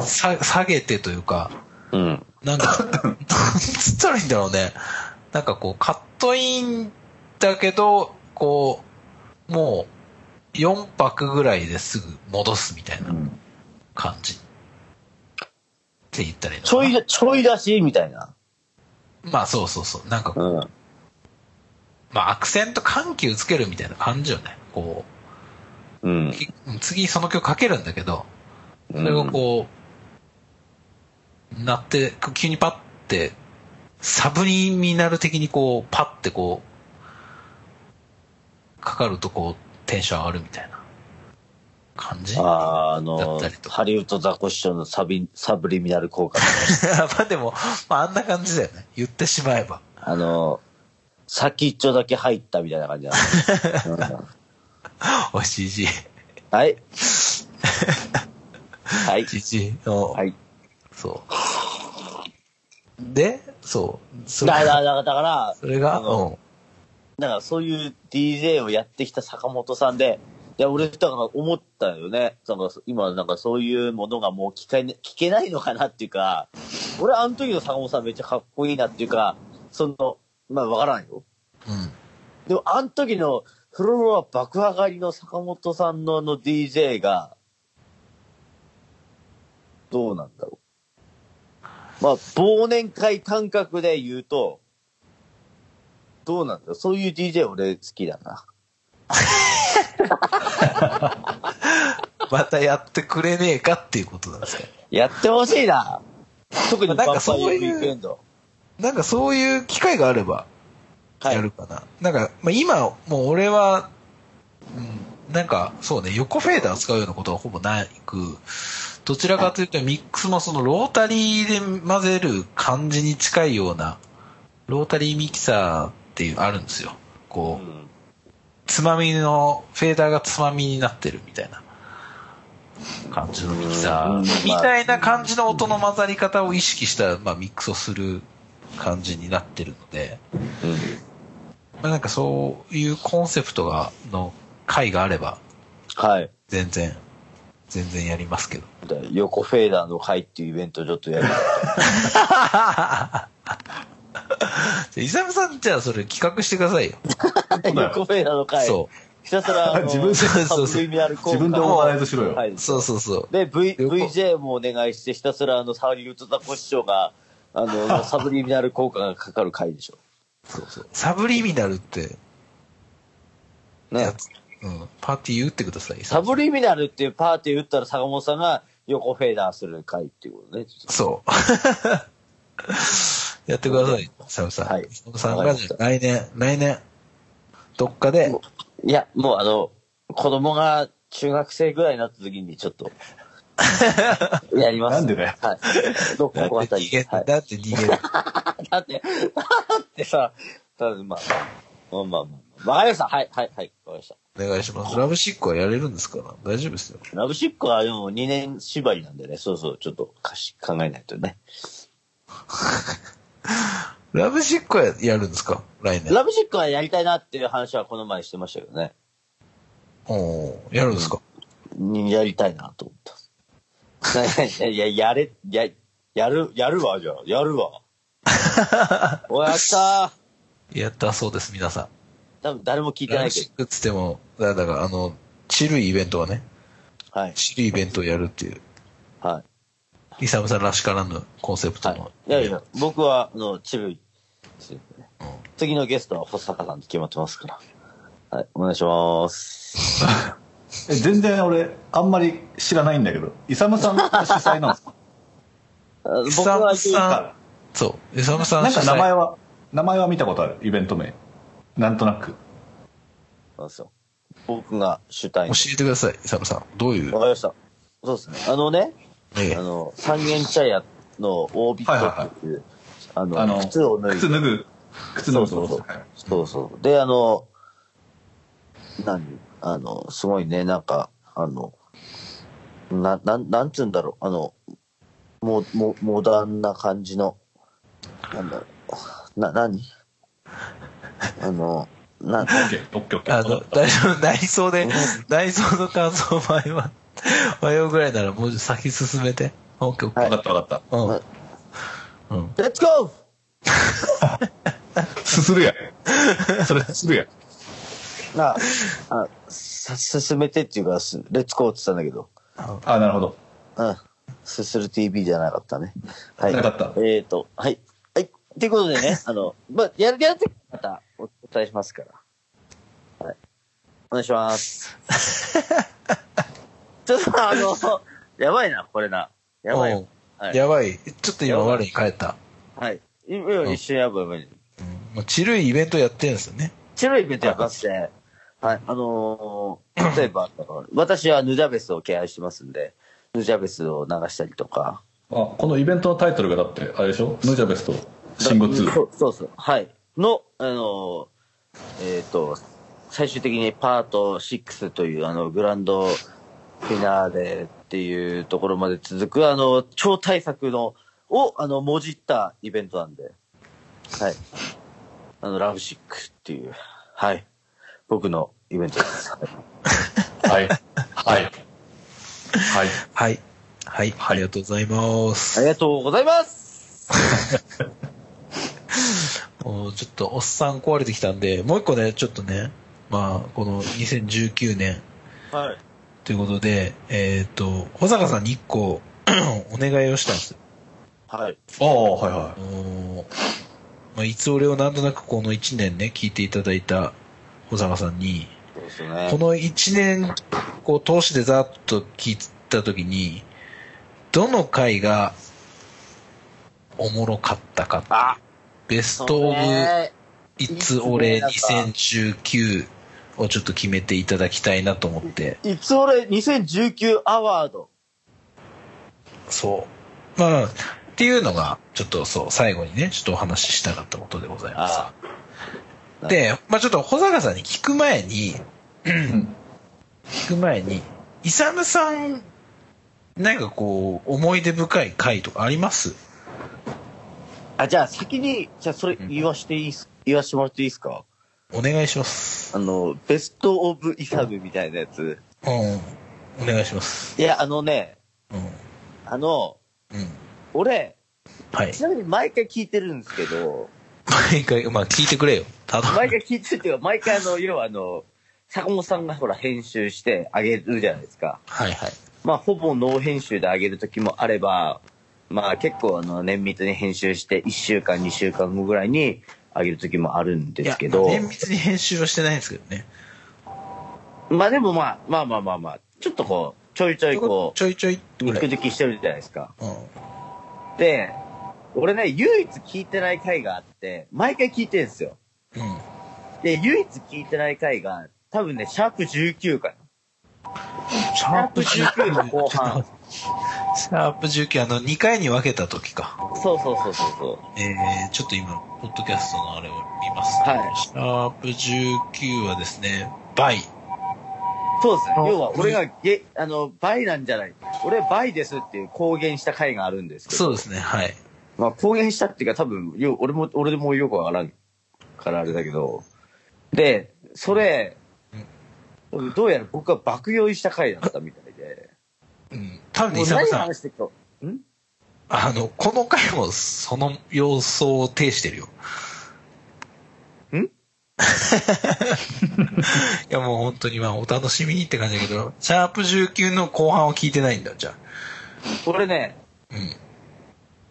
さ下げてというか、うん。なんか、なんつったらいいんだろうね。なんかこう、カットインだけど、こう、もう、4拍ぐらいですぐ戻すみたいなうん感じ。って言ったらいいのかないちょ、ちょい出しみたいな。まあそうそうそう。なんかこう、うん。まあアクセント緩急つけるみたいな感じよね。こうんう、。き次その曲かけるんだけど、それがこう、なって、急にパッて、サブリミナル的にこう、パッてこう、かかるとこう、テンション上がるみたいな感じ？ああ、のハリウッドザコシショウのサビ、サブリミナル効果。まあでも、まああんな感じだよね。言ってしまえば。あの、先っちょだけ入ったみたいな感じだな、う んおいしいじ。はい。はい。じじの、はい。そう。で、そう。それだ、だ、から、それが、あのだからそういう DJ をやってきた坂本さんで、いや、俺、だから思ったよね。なんか今、なんかそういうものがもう聞か聞けないのかなっていうか、俺、あの時の坂本さんめっちゃかっこいいなっていうか、その、まあ、わからんよ。うん。でも、あの時のフロロは爆上がりの坂本さんのあの DJ が、どうなんだろう。まあ、忘年会感覚で言うと、どうなんだ？そういう DJ 俺好きだな。またやってくれねえかっていうことなんですか？やってほしいな。特になんかそういうィークエンド。なんかそういう機会があれば、はいやるかな。なんか、まあ、今、もう俺は、うん、なんか、そうね、横フェーダー使うようなことはほぼなく、どちらかというとミックスもそのロータリーで混ぜる感じに近いような、ロータリーミキサーっていうあるんですよ。こう、うんつまみの、フェーダーがつまみになってるみたいな感じのミキサうんーみたいな感じの音の混ざり方を意識した、まあ、ミックスをする感じになってるので、まあ、なんかそういうコンセプトが、の回があれば、はい。全然、全然やりますけど。で横フェーダーの会っていうイベントちょっとやりたい。イサムさん、じゃあそれ企画してくださいよ。横フェーダーの会。そひたすら、自分でそうそうそうサブリミナル効果自分でオーガナイズしろよ。はい。う。そうそうそう。で、V、横 VJ もお願いして、ひたすらあの、サウリウッドザコ師匠が、あの、サブリミナル効果がかかる回でしょ。そうそう。サブリミナルって、ねや。つうん、パーティー打ってください。サブリミナルっていうパーティー打ったら坂本さんが横フェーダーする回っていうことね。そう。やってください、サムさん。はいサムさんが来年、来年、どっかで、いや、もうあの、子供が中学生ぐらいになった時にちょっと、やります。なんでだよはい。どここあたり。だって逃げる？だって、だってさ、ただまあ、まあまあまあ。わかりました。はい、はい、はい。わかりました。お願いします。ラブシックはやれるんですか？ら大丈夫ですよ。ラブシックはでも2年縛りなんでね、そうそう、ちょっとかし考えないとね。ラブシックはやるんですか？来年。ラブシックはやりたいなっていう話はこの前してましたけどね。おーやるんですか？にやりたいなと思った。い やいや、やれ、や、やる、やるわ、じゃあ。やるわ。おやったー。やったそうです、皆さん。多分誰も聞いてないけラブシックっつっても、だだから、あの、チルいイベントはね、ど。はい。チルいイベントをやるっていう、はい。イサムさんらしからぬコンセプトはいの。。いやいや、僕は、あの、チルイ。次のゲストは保坂さんって決まってますから。はい、お願いします。え全然俺、あんまり知らないんだけど、イサムさんが主催なんですか？あ僕イサはムさん、そう、イサムさんなんか名前はは、名前は見たことある、イベント名。なんとなく。なんですよ。僕が主体教。えてください、イサムさん。どういう？わかりました。そうですね。あのね、ええ。あの、三軒茶屋のオービットっていう、あの、あの、靴を脱いで。靴脱ぐ、靴脱ぐそうそうそう。はいそうそう。で、あの、何？あの、すごいね、なんか、あの、な、なん、なんつうんだろう、あの、も、も、モダンな感じの、なんだろう、な、何？あの、な、オッケー、オッケー、オッケー。あの、大丈夫、内装で、内装の感想を迷わ、迷うぐらいならもう先進めて。オッケーオッケはいわかったわかった。うん。うん。レッツゴすするやん。それするやん。ーあ、あ、さ、進めてっていうか、すレッツゴーって言ったんだけど、あ、なるほど。うん。すする TV じゃなかったね。はい。なかったえっ、ー、と、はい。はい。ということでね、あの、まあ、やる、やるときまたおお伝えしますから。はい。お願いします。ちょっとあの、やばいな、これな。やばいよ。はい。やばい。ちょっと今我に返った。はい。今より一緒にやばいやばい。うん。もうチルいイベントやってるんですよね。白いイベントやってて、はい。あのー 例えば、あの私はヌジャベスを敬愛してますんで、ヌジャベスを流したりとか、あ、このイベントのタイトルがだって、あれでしょ？ヌジャベスとシンゴ2。そうそうそう。はい。の、あの、えっ、と、最終的にパート6というあのグランドフィナーレっていうところまで続くあの超大作のをあのもじったイベントなんで。はい。あの、ラブシックっていう。はい。僕のイベントです。はい。はい。はい。はい。はい。ありがとうございます。ありがとうございます。もうちょっとおっさん壊れてきたんで、もう一個ね、ちょっとね、まあ、この2019年はい。ということで、えっ、と、保坂さんに一個 お願いをしたんですよ。はい。ああ、はいはあのーまあ、いつ俺をなんとなくこの1年ね、聞いていただいた保坂さんに、そうですよねこ。の1年、こう、通してざっと聞いたときに、どの回がおもろかったか、あ、ベストオブねいつ俺2019をちょっと決めていただきたいなと思って。いつ俺2019アワード。そう。まあ、っていうのが、ちょっとそう、最後にね、ちょっとお話ししたかったことでございます。あで、まあちょっと保坂さんに聞く前に、い。聞く前に、イサムさん、なんかこう、思い出深い回とかあります？あ、じゃあ先に、じゃあそれ言わしていいっす、言わしてもらっていいですか？お願いします。あの、ベストオブイサムみたいなやつ。うん。お願いします。いや、あのね、うん。あの、うん。俺、はいち。なみに毎回聞いてるんですけど、毎回、まあ聞いてくれよ。ただ、毎回聞いてるっていうか、毎回あの、要はあの、坂本さんがほら編集してあげるじゃないですか。はいはい。まあ、ほぼノー編集であげる時もあれば、まあ結構あの、綿密に編集して1週間、2週間後ぐらいにあげる時もあるんですけど、厳密に編集はしてないんですけどね。まあでもまあ、まあまあまあまあ、ちょっとこう、ちょいちょいこちょいちょい。肉付きしてるじゃないですか。うん。で、俺ね、唯一聞いてない回があって、毎回聞いてるんですよ。うん。で、唯一聞いてない回が、多分ね、シャープ19かな。シシャープ19の後半。シャープ19、あの、2回に分けた時か。そうそうそうそうそう。えー、ちょっと今、ポッドキャストのあれを見ます、はいシャープ19はですね、倍。そうですね。あ要は、俺がゲ、あの、倍なんじゃない。俺倍ですっていう公言した回があるんですけど。そうですね、はい。まあ、公言したっていうか多分、よ、俺も、俺でもよくわからんからあれだけど。で、それ、どうやら僕は爆酔いした回だったみたいで。うん。多分ね、もう何イサムさん。ん？あの、この回もその様相を呈してるよ。ん？いやもう本当にまあお楽しみにって感じだけど、シャープ19の後半は聞いてないんだ、じゃあ。俺ね、うん。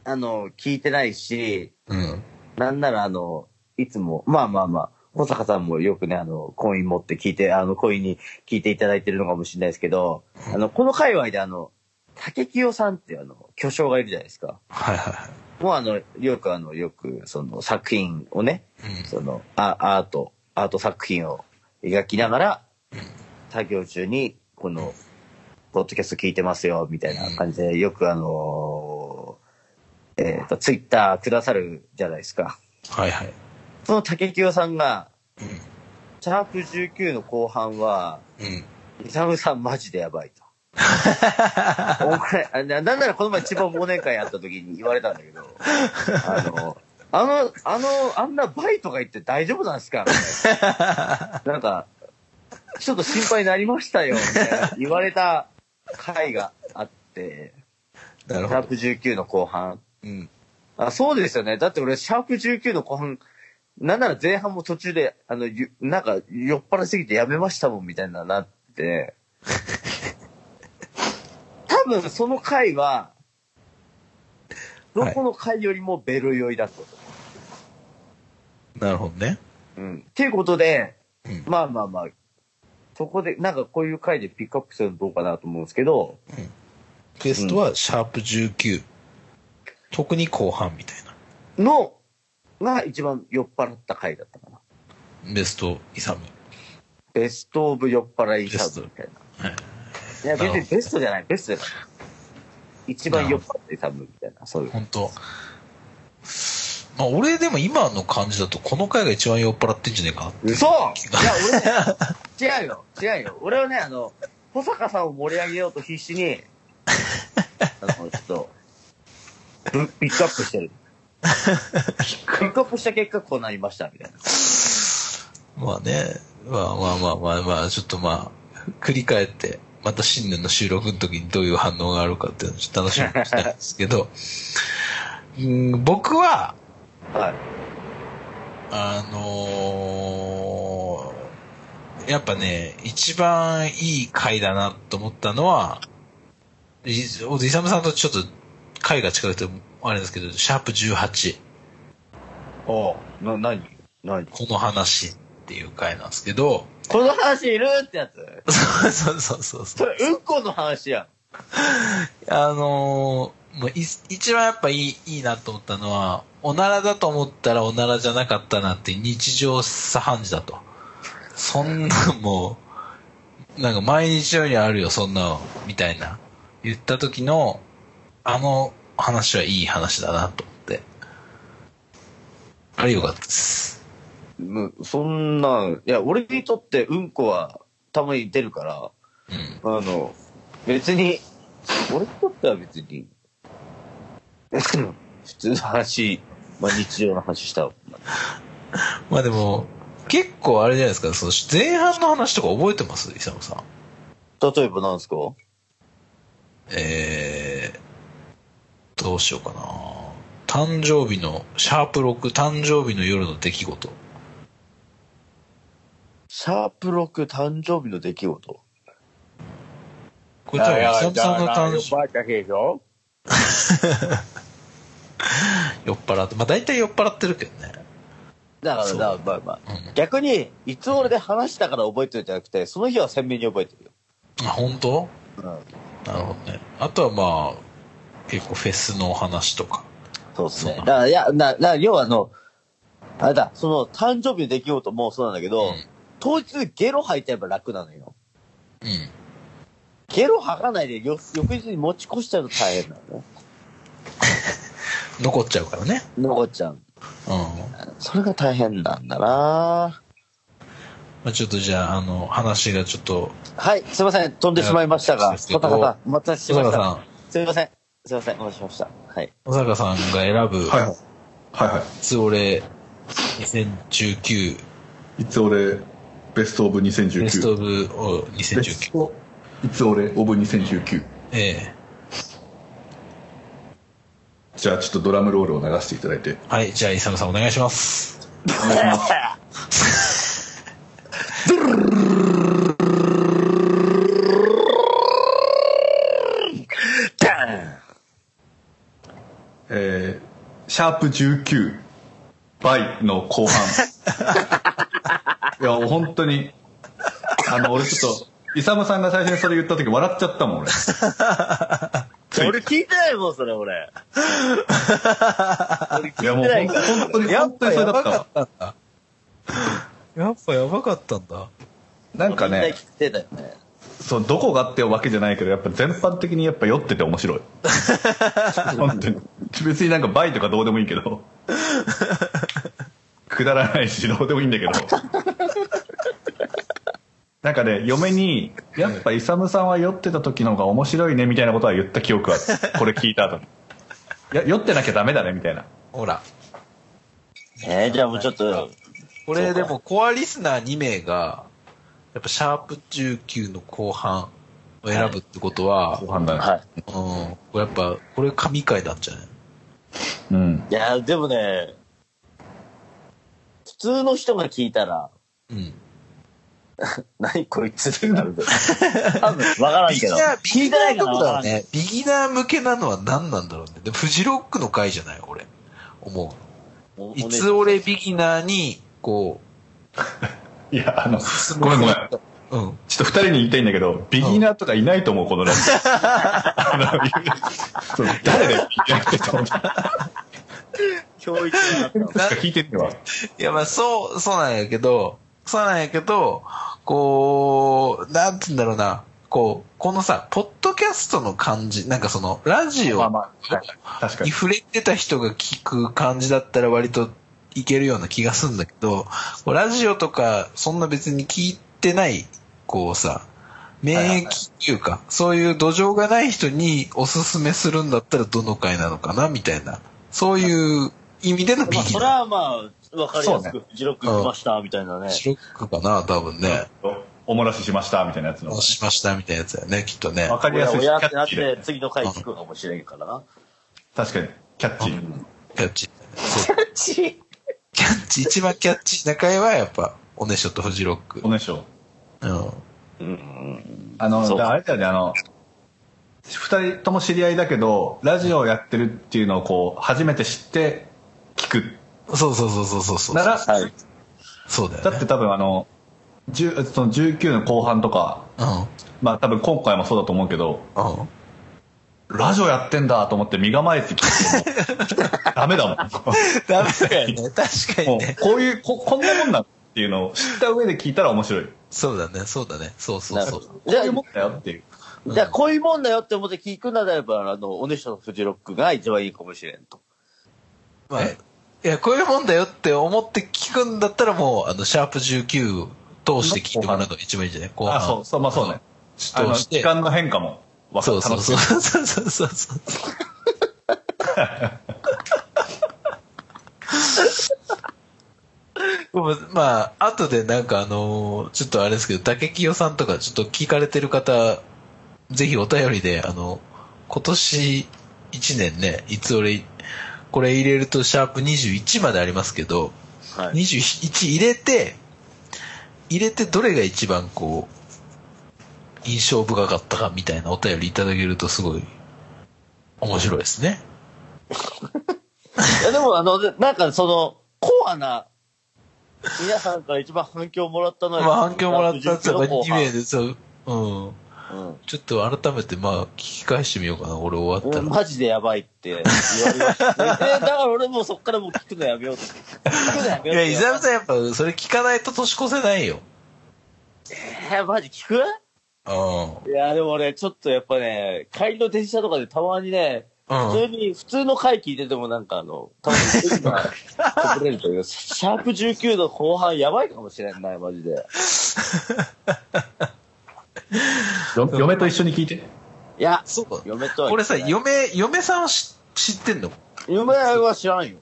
あの、聞いてないし、うん。なんならあの、いつも、まあまあまあ、保坂さんもよくね、あの、コイン持って聞いて、あの、コインに聞いていただいてるのかもしれないですけど、あの、この界隈であの、竹清さんっていうあの、巨匠がいるじゃないですか。はいはいはい。もうあの、よくあの、よく、その作品をね、うん。その、アアート、アート作品を描きながら、作業中に、この、ポッドキャスト聞いてますよ、みたいな感じで、よくあのーえっ、と、ツイッターくださるじゃないですか。はいはい。その竹清さんが、うん。シャープ19の後半は、うん。イサムさんマジでやばいと。お前、あななんならこの前千葉忘年会やった時に言われたんだけど、あの、あの、あの、あんなバイとか言って大丈夫なんですか？みたいな。なんか、ちょっと心配になりましたよ、みたいな言われた回があって。シャープ19の後半。うん。あそうですよね。だって俺、シャープ19の後半、なんなら前半も途中で、あの、ゆなんか酔っ払いすぎてやめましたもん、みたいななって。多分その回は、どこの回よりもベル酔いだったと思なるほどね。う。うん。っていうことで、うんまあまあまあ、そこで、なんかこういう回でピックアップするのどうかなと思うんですけど、ベストはシャープ19。特に後半みたいな。の、が一番酔っ払った回だったかな。ベストイサム。ベストオブ酔っ払いシャブみたいな。はい。いや、別にベストじゃない、ベストじゃない。一番酔っ払って多分みたいな、そういう。本当まあ、俺でも今の感じだと、この回が一番酔っ払ってんじゃねえかなって嘘いや、俺ね、違うよ、違うよ。俺はね、あの、保坂さんを盛り上げようと必死に、あの、ちょっと、ブピックアップしてる。ピックアップした結果こうなりました、みたいな。まあね、まあまあまあまあ、ちょっとまあ、繰り返って、また新年の収録の時にどういう反応があるかっていうのをちょっと楽しみにしたいんですけど、うん僕は、はい。あのーやっぱね、一番いい回だなと思ったのは、いイサムさんとちょっと回が近くてあれですけど、シャープ18、おな、なになにこの話っていう回なんですけど、この話いるってやつ？そうそうそうそ。そうれ、うんこの話やん。あのーもうい一番やっぱいいいいなと思ったのは、おならだと思ったらおならじゃなかったなって日常茶飯事だと。そんなもう、なんか毎日のようにあるよ、そんなの、みたいな。言った時の、あの話はいい話だなと思って。あれよかったです。むそんなん、いや、俺にとってうんこはたまに出るから、うん。あの、別に、俺にとっては別に、普通の話、まあ日常の話した。まあでも、結構あれじゃないですか、その前半の話とか覚えてます？イサムさん。例えばなんですか？えー、どうしようかな。誕生日の、シャープ6、誕生日の夜の出来事。シャープ6誕生日の出来事？これ多分、イサムさんの誕生ばあちゃんでしょ？酔っ払って、まあ大体酔っ払ってるけどね。だから、だからまあまあ。うん。逆に、いつ俺で話したから覚えてるんじゃなくて、その日は鮮明に覚えてるよ。あ、本当？うん。なるほどね。あとはまあ、結構フェスのお話とか。そうですね。だから、いや、な、な、要はあの、あれだ、その、誕生日の出来事もそうなんだけど、うん当日ゲロ吐いちゃえば楽なのよ。うん。ゲロ吐かないでよ翌日に持ち越しちゃうと大変なのね。残っちゃうからね。残っちゃう。うん。それが大変なんだなまあちょっとじゃあ、あの、話がちょっと、はい、すいません。飛んでしまいましたが、ですけどまたまた、お待たせしました。すいません。すいません。お待たせしました。はい。小坂さんが選ぶ、はいはい。はいはい。いつ俺2019いつ俺、ベストオブ2019。ベストオブをベス2019。トいつ俺、オブ2019。ええじゃあちょっとドラムロールを流していただいて。はい、じゃあ、イサムさんお願いします。ダーンえー、シャープ19倍の後半。いや、もう本当に、あの、俺ちょっと、イサムさんが最初にそれ言った時笑っちゃったもん、俺。俺聞いてないもん、それ俺。俺 いや、もう。本当に、本当にそれだったわ。たんだ。やっぱやばかったんだ。なんかねみんな聞、いてたよね。そう、どこがってわけじゃないけど、やっぱ全般的にやっぱ酔ってて面白い。本当に。別になんか倍とかどうでもいいけど。くだらないし、どうでもいいんだけど。なんかね、嫁に、やっぱイサムさんは酔ってた時の方が面白いね、みたいなことは言った記憶は。これ聞いた後に。いや、酔ってなきゃダメだね、みたいな。ほら。えー、じゃあもうちょっと、これでも、コアリスナー2名が、やっぱシャープ19の後半を選ぶってことは、後半だね。はい。うん。これやっぱ、これ神回なんじゃないうん。いや、でもね、普通の人が聞いたら、うん。何こいつってなるけど。多分、わからんけど。ビギナー、ビギナー。だね。ビギナー向けなのは何なんだろうね。でもフジロックの回じゃない俺。思おう。いつ俺ビギナーに、こ いや、あの、う、ごめんごめん。うん。ちょっと二人に言いたいんだけど、ビギナーとかいないと思う、このラジオ。誰でビギナーってと思 教育になっか聞いてねえわ。いや、まあ、そう、そうなんやけど、そうなんやけど、こう、なんつうんだろうな、こう、このさ、ポッドキャストの感じ、なんかその、ラジオ。に触れてた人が聞く感じだったら割といけるような気がするんだけど、こうラジオとか、そんな別に聞いてない、こうさ、免疫っていうか、そういう土壌がない人におすすめするんだったらどの回なのかな、みたいな。そういう意味でのビまあ、ギナー。それはまあ、わかりやすく、ジロック来ました、みたいなね。シロックかな、多分ね。おもらししましたみたいなやつの。どうしましたみたいなやつだよね、きっとね。わかりやすいし、キャ親ってなって、次の回聞くかもしれんからな。確かに、キャッチー。キャッチ。そうキャッチ、一番キャッチーな回はやっぱ、おねしょとフジロック。おねしょ。うん。うん。あの、あれだよね、あの、二人とも知り合いだけど、ラジオをやってるっていうのをこう、初めて知って聞く。そうそうそうそうそうそう。なら、はい。そうだよね。だって多分あの、10その19の後半とか、うん。まあ多分今回もそうだと思うけど、うん。ラジオやってんだと思って身構えて聞いても ダメだもん。ダメだよね。確かにね。こういうこ、こんなもんなんっていうのを知った上で聞いたら面白い。こそうだね、そうだね。そうそうそう。ういうもんだよっていう。じゃあ、こういうもんだよって思って聞くならば、あの、おねしょのフジロックが一番いいかもしれんと。まあ、いや、こういうもんだよって思って聞くんだったらもう、あの、シャープ19通して聞いてもらうのが一番いいんじゃない？後半。あ、そう、そう、まあそうね。通して。時間の変化も分かる。そうそうそう。そうそうそうまあ、後でなんかあのーちょっとあれですけど、竹清さんとかちょっと聞かれてる方、ぜひお便りで、あの、今年1年ね、いつ俺、これ入れるとシャープ21までありますけど、はい。21入れて、入れてどれが一番こう、印象深かったかみたいなお便りいただけるとすごい面白いですね。いや、でも、あの、なんかその、コアな、皆さんから一番反響もらったのは、まあ反響もらったやつは2後半名でそう、うん。うん。ちょっと改めてまあ聞き返してみようかな、俺終わったら。マジでやばいって言われました、だから俺もうそっからもう聞くのやめようと。聞くのやめいや、ようって。伊沢さんやっぱそれ聞かないと年越せないよ。えー、マジ聞く？ういや、でも俺、ちょっとやっぱね、帰りの電車とかでたまにね、ん。うん。普通に、普通の回聞いててもなんかあの、たまにれるというか、シャープ19の後半やばいかもしれんない、マジで。よ嫁と一緒に聞いて。いや、そう嫁とはこれさ、嫁、嫁さんは知知ってんの？嫁は知らんよ。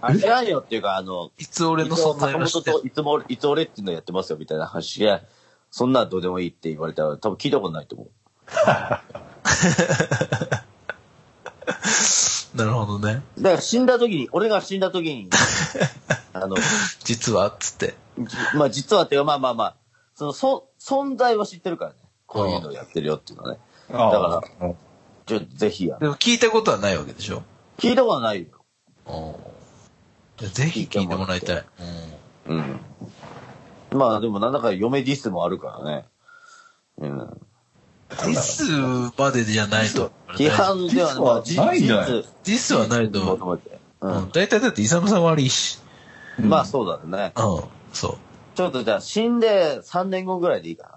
あ、知らんよっていうか、あの、いつ俺の存在坂を知ってる本といつも俺、いつ俺っていうのやってますよみたいな話が、そんなんどうでもいいって言われたら多分聞いたことないと思う。なるほどね。だから死んだ時に、俺が死んだ時に、あの、実は、つって。じまあ実はっていうか、まあまあまあ、その、そ、存在は知ってるからね。こういうのをやってるよっていうのはね。だからちょぜひや。でも聞いたことはないわけでしょ？聞いたことはないよ。うん。ぜひ聞いてもらいたい。うん。うん。まあでもなんだか嫁ディスもあるからね。うん。ディスまでじゃないと。批判ではまあディスはないんじゃないディスはないと。大体だって、イサムさん悪いし。まあそうだね。うん。そう。ちょっとじゃあ死んで3年後ぐらいでいいか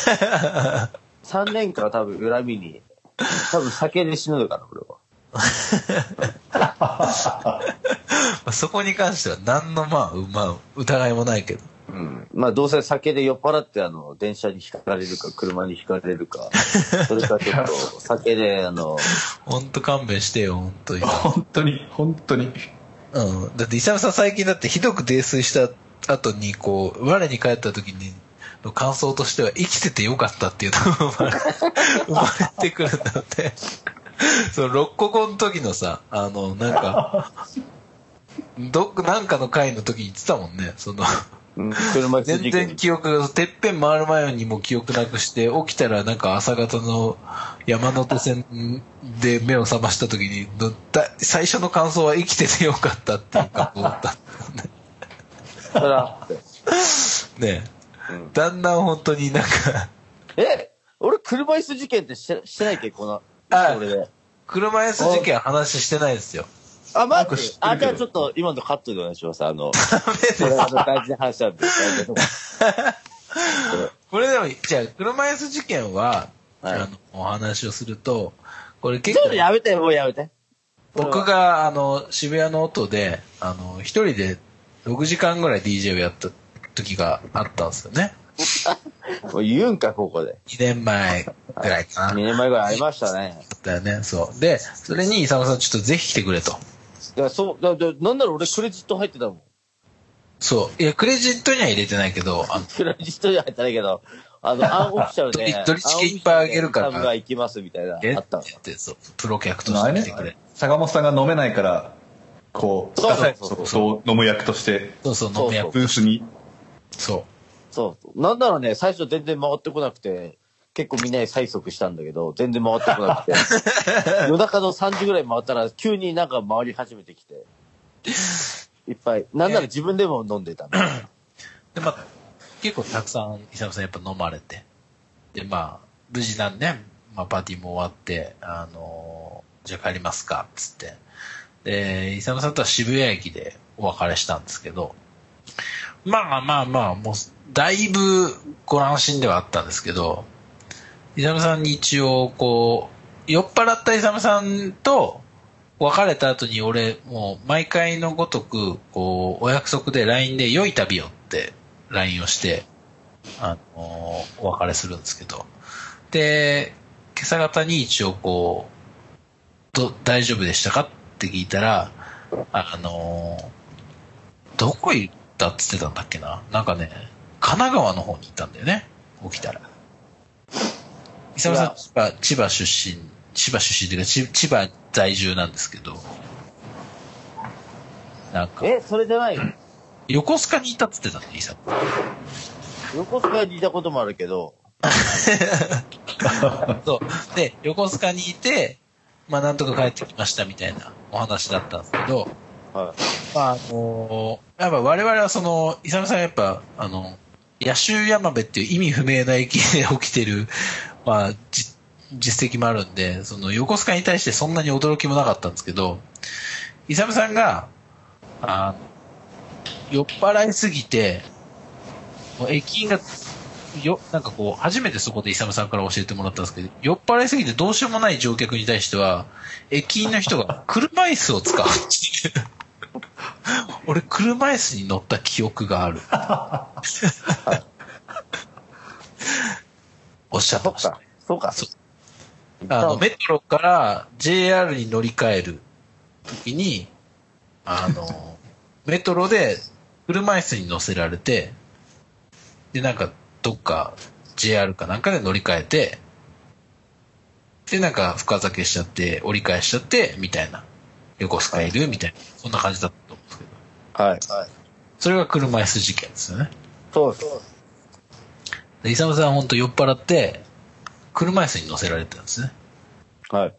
な。3年間は多分恨みに、多分酒で死ぬのかな、俺は。まあそこに関しては何の、まあ、うまあ、疑いもないけど。うん。まあどうせ酒で酔っ払ってあの、電車にひかれるか、車にひかれるか、それかちょっと 酒であの、ほんと勘弁してよ、ほんとに。本当に、本当に。うん。だって、イサムさん最近だってひどく泥酔した後に、こう、我に帰った時に、の感想としては、生きててよかったっていうのが生まれ生まれてくるんだって。その、六個後の時のさ、あの、なんか、どなんかの回の時に言ってたもんね。その、うん車椅子全事件然記憶が、てっぺん回る前にも記憶なくして、起きたらなんか朝方の山手線で目を覚ました時に、最初の感想は生きててよかったっていう感想だった。それはあってねうんだんだん本当になんか、え俺車椅子事件ってしてしてないっけ？この、あ俺で。車椅子事件話してないですよ。あ、待ってなんか知ってるけどあ、じゃあちょっと今のカットでお願いします。あの、これあの大事な話なんで。これでも、じゃあ、車椅子事件は、はいあの、お話をすると、これちょっと結構、やめて、もうやめて。僕が、あの、渋谷の音で、あの、一人で6時間ぐらい DJ をやった時があったんですよね。もう言うんか、ここで。2年前ぐらいか2な。年前ぐらいありましたね。だよね、そう。で、それに、イサムさんちょっとぜひ来てくれと。いや、そう、だだなんなら俺クレジット入ってたもん。そう。いや、クレジットには入れてないけど、あのクレジットには入ってないけど、あの、アンオフィシャルで、ドリドリチケいっぱいあげるからアンオフィシャルでサブが行きますみたいな、え？あったのって言って、そう、プロ客として来てくれね。坂本さんが飲めないからこうそうそうそうそうそう飲む役としてそうそう、飲み役。ブースにそう。そう。なんならね、最初全然回ってこなくて、結構みんなに催促したんだけど、全然回ってこなくて。夜中の3時ぐらい回ったら、急になんか回り始めてきて。いっぱい。なんなら自分でも飲んでたの。で、まあ、結構たくさん、イサムさんやっぱ飲まれて。で、まあ、無事なんね、まあ、パーティーも終わって、あのーじゃあ帰りますか、つって。で、イサムさんとは渋谷駅でお別れしたんですけど、まあまあまあ、もう、だいぶご安心ではあったんですけど、イサムさんに一応、こう、酔っ払ったイサムさんと別れた後に俺、もう毎回のごとく、こう、お約束で LINE で良い旅をって LINE をして、あのーお別れするんですけど、で、今朝方に一応こう、ど、大丈夫でしたかって聞いたら、あのーどこ行ったって言ってたんだっけななんかね、神奈川の方に行ったんだよね。起きたら。伊沢さん、千葉、千葉出身、千葉出身というか、ち千葉在住なんですけど、なんか、え、それじゃないよ。横須賀にいたって言ってたんだよ、伊沢。横須賀にいたこともあるけど、そう。で、横須賀にいて、まあなんとか帰ってきましたみたいなお話だったんですけど、はまああのやっぱ我々はその、イサムさんはやっぱ、あの、野州山部っていう意味不明な駅で起きてる、まあ、実績もあるんで、その横須賀に対してそんなに驚きもなかったんですけど、イサムさんが、あ酔っ払いすぎて、もう駅員が、よ、なんかこう、初めてそこでイサムさんから教えてもらったんですけど、酔っ払いすぎてどうしようもない乗客に対しては、駅員の人が車椅子を使うっていう。俺、車椅子に乗った記憶がある。おっしゃい。ってましたそっか。。そうか。そうあの、メトロから JR に乗り換える時に、あの、メトロで車椅子に乗せられて、で、なんか、どっか JR かなんかで乗り換えて、で、なんか深酒しちゃって、折り返しちゃって、みたいな。横須賀いる？みたいな。そんな感じだったと思うんですけど。はい。はい。それが車椅子事件ですよね。そうです。で、イサムさんは本当酔っ払って、車椅子に乗せられてたんですね。はい。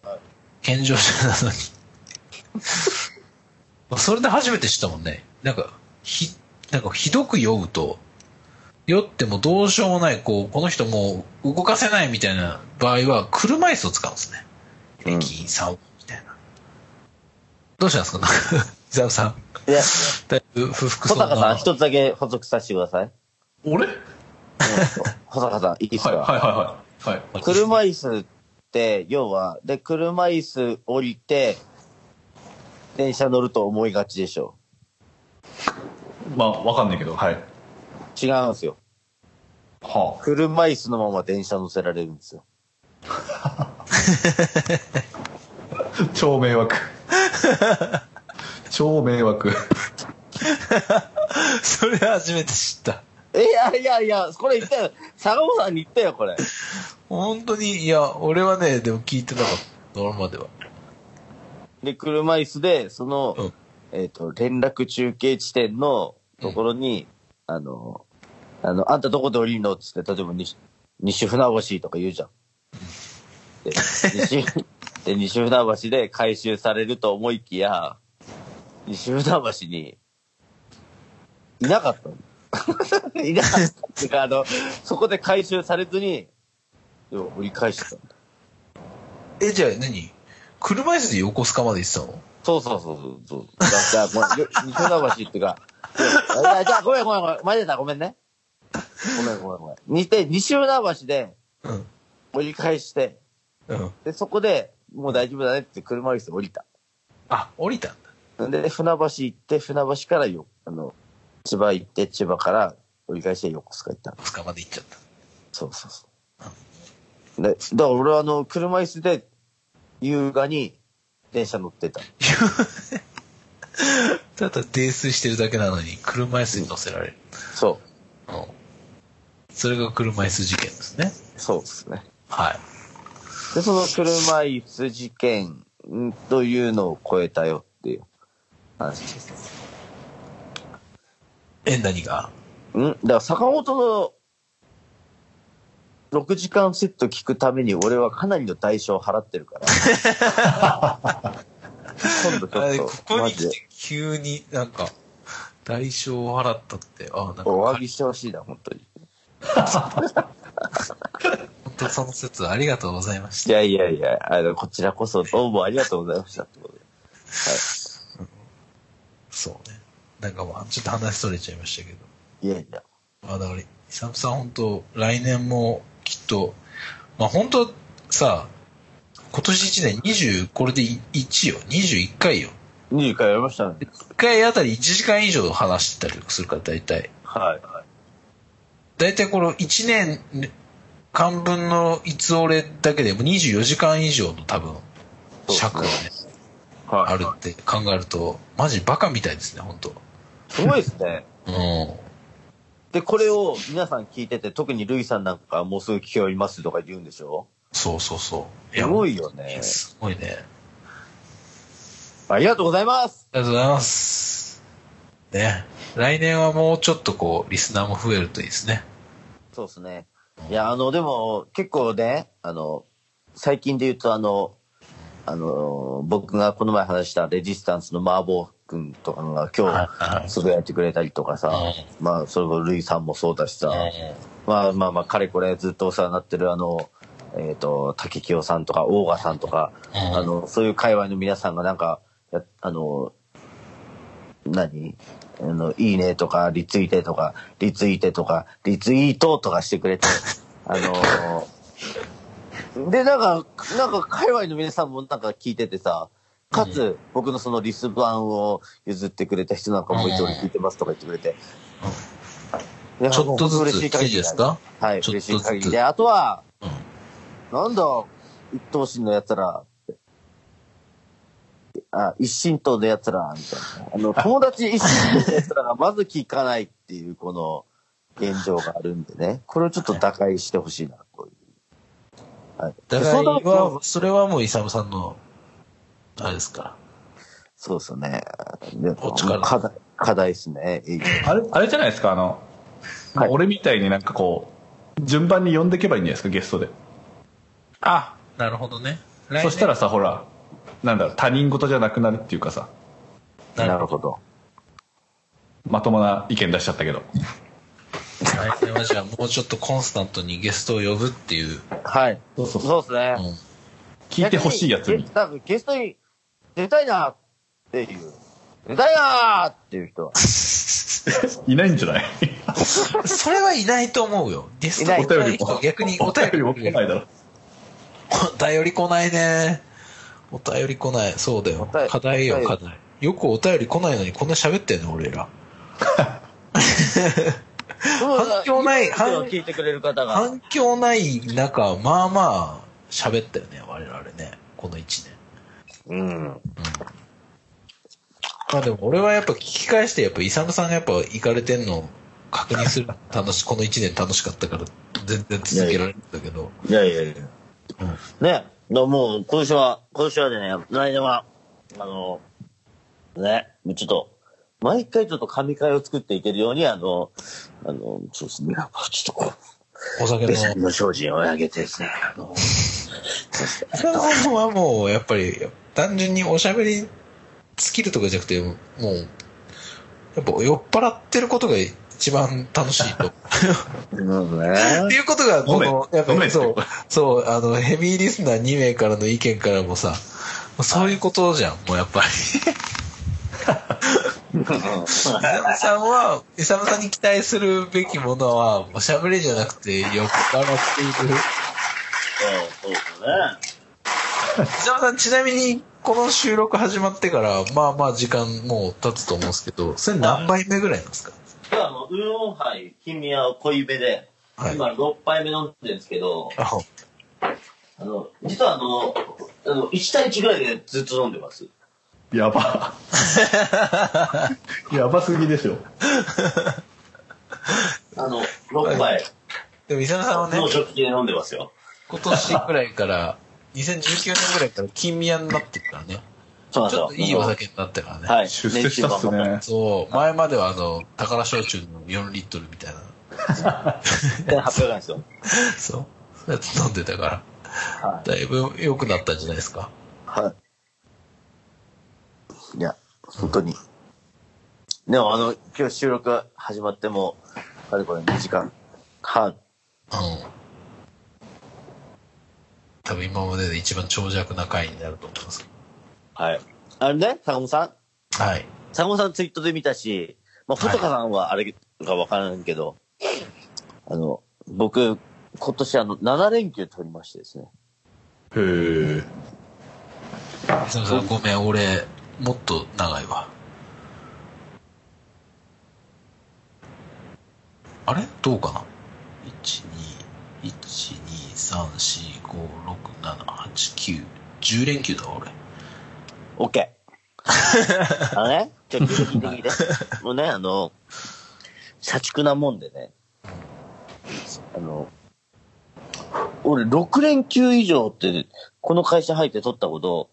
健常者なのに。それで初めて知ったもんね。なんか、ひ、なんかひどく酔うと、酔ってもどうしようもない、こう、この人もう動かせないみたいな場合は、車椅子を使うんですね。うん駅員さんを、みたいな。どうしたんですか？伊沢さん。いや、だいぶ不服そう小坂さん、な。一つだけ補足させてください。俺？はい小坂さん、いいですか、はいはいはいはい。車椅子って、要は、で、車椅子降りて、電車乗ると思いがちでしょ？まあわかんないけどはい。違うんですよ。は車椅子のまま電車乗せられるんですよ。あ超迷惑。超迷惑。それ初めて知った。え、いやいやいや、これ言ったよ。坂本さんに言ったよ、これ。本当に、いや、俺はね、でも聞いてなかった。今までは。で、車椅子で、その、うんえっ、と、連絡中継地点のところに、あの、あの、あんたどこで降りるの？っつって、例えば西、西船橋とか言うじゃん。で、西、で、西船橋で回収されると思いきや、西船橋に、いなかったの。いなかったっていうか、あの、そこで回収されずに、要は折り返してた。え、じゃあ何？車椅子で横須賀まで行ってたの？そうそうそうそうそう。じゃあ、ごめん、よ西船橋っていうか、いやじゃあ、ごめんごめんごめん。前出た、ごめんね。ごめんごめんごめん。にて、西船橋でうん。折り返して、うん。で、そこで、もう大丈夫だねって車椅子で降りた。あ、降りたんだ。で、船橋行って、船橋からよ、あの、千葉行って、千葉から折り返して横須賀行ったの。横須賀まで行っちゃった。そうそうそう。で、だから俺はあの、車椅子で、優雅に電車乗ってた。ただ泥酔してるだけなのに、車椅子に乗せられる。そうんそれが車椅子事件ですね。う。そうですね。はい。で、その車椅子事件んというのを超えたよっていう話です。え、何が？ん？だから坂本の6時間セット聞くために俺はかなりの代償を払ってるから。今度ちょっ、ことこマジでに来て急になんか、代償を払ったって、あ、なんか、お詫本びしてほしいな、本当に。当その説ありがとうございましいやいやいや、あの、こちらこそどうもありがとうございましたってことで。た。そうね。なんかまあ、ちょっと話それちゃいましたけど。いやいや。まあだから、イサムさん本当来年もきっと、まあ本当さ、今年1年20、これで1よ。21回よ。20回やりましたね。1回あたり1時間以上話してたりするから、大体。はい。大体この1年間分のいつ俺だけでも24時間以上の多分、尺がね、あはるって考えると、マジバカみたいですね、本当い。すごいですね。うん。で、これを皆さん聞いてて、特にルイさんなんかもうすぐ聞き終わりますとか言うんでしょ？そうそうそう。すごいよね。すごいね。ありがとうございますありがとうございます。ね。来年はもうちょっとこう、リスナーも増えるといいですね。そうですね。いや、あの、でも、結構ね、あの、最近で言うと、あの、あの、僕がこの前話したレジスタンスの麻婆くんとかが今日、いすぐやってくれたりとかさ、うまあ、それこそルイさんもそうだしさ、うまあまあまあ、かれこれずっとお世話になってるあの、えっ、と、竹清さんとか、大賀さんとか、うん。あの、そういう界隈の皆さんがなんか、やあの、何？あの、いいねとか、リツイートとか、リツイートとか、リツイートとかしてくれて、あの、で、なんか、なんか、界隈の皆さんもなんか聞いててさ、かつ、僕のそのリス版を譲ってくれた人なんかもいて、俺聞いてますとか言ってくれて。いやちょっとずつ嬉しい限りですか？はい、ちょっとずつ嬉しい限りで。あとは、うんなんだ、一等身の奴らって。あ、一神党の奴ら、みたいな。あの、友達一神党の奴らがまず聞かないっていう、この、現状があるんでね。これをちょっと打開してほしいな、という。はい。だからそうだは、それはもうイサムさんの、あれですか？ら。そうですよね。でお力課題、課題ですね。あれ、あれじゃないですか、あの、まあはい俺みたいになんかこう、順番に呼んでいけばいいんじゃないですか、ゲストで。あ、なるほどね。そしたらさ、ほら、なんだろう、他人事じゃなくなるっていうかさ、なるほど。まともな意見出しちゃったけど。来年はじゃあもうちょっとコンスタントにゲストを呼ぶっていう。はい。そうそうそうですね。うん聞いてほしいやつに。多分ゲストに出たいなっていう。出たいなーっていう人は。いないんじゃない？それはいないと思うよ。ゲストいない来ない人逆にお便りも来ないだろ。お便り来ないね。お便り来ない。そうだよお便。り課題よお、便課題。よくお便り来ないのにこんな喋ってんの、俺ら。反響ない反響聞いてくれる方が。反響ない中、まあまあ、喋ったよね、我々ね。この一年。うん。まあでも俺はやっぱ聞き返して、やっぱイサムさんがやっぱ行かれてんのを確認する楽し、この一年楽しかったから、全然続けられるんだけど。いやいやいや。うんね。だもう、今年は、今年はね、来年は、あの、ね、ちょっと、毎回ちょっと神会を作っていけるように、あの、あの、そうですね、ちょっとこお酒う、別にの。の精進を上げてですね、あの、イサムさんはもう、やっぱり、単純におしゃべりスキルとかじゃなくて、もう、やっぱ酔っ払ってることが一番楽しいと。うんねっていうことが、この、やっぱりそう、そう、あの、ヘビーリスナー2名からの意見からもさ、そういうことじゃん、もうやっぱり。イサムさんは、イサムさんに期待するべきものは、おしゃべりじゃなくて、酔っ払っている。そうそうですね。イサムさん、ちなみに、この収録始まってから、まあまあ時間もう経つと思うんですけど、それ何杯目ぐらいなんですか？今日あの、ウーロンハイ、金宮を濃いめで、はい今6杯目飲んでるんですけど、ああの、実はあの、あの、1対1ぐらいでずっと飲んでます。やば。やばすぎでしょ。あの、6杯、でも、伊沢さんはね、で飲んでますよ。今年ぐらいから、2019年ぐらいから金宮になってるからね。そうなんですよ。ちょっといいお酒になってからね。はい。出世したっすね。そう、前まではあの、宝焼酎の4リットルみたいな。1800円ですよ。そう。そうやって飲んでたから。はだいぶ良くなったんじゃないですか。はい。いや、本当に。でもあの、今日収録始まっても、かれこれ2時間半。うん。多分今までで一番長尺な回になると思います。はい。あれね、坂本さん？はい。坂本さんツイートで見たし、まあ、はいフトカさんはあれかわからんけど、あの、僕、今年あの、7連休取りましてですね。へえ。伊沢さん、ごめん、俺、もっと長いわ。あれ？どうかな ?1、2、1、2、3、4、5、6、7、8、9、10連休だわ、俺。オッケー。あのね、ちょっと聞いて聞いて。もうね、あの、社畜なもんでね、あの、俺6連休以上って、この会社入って取ったこと、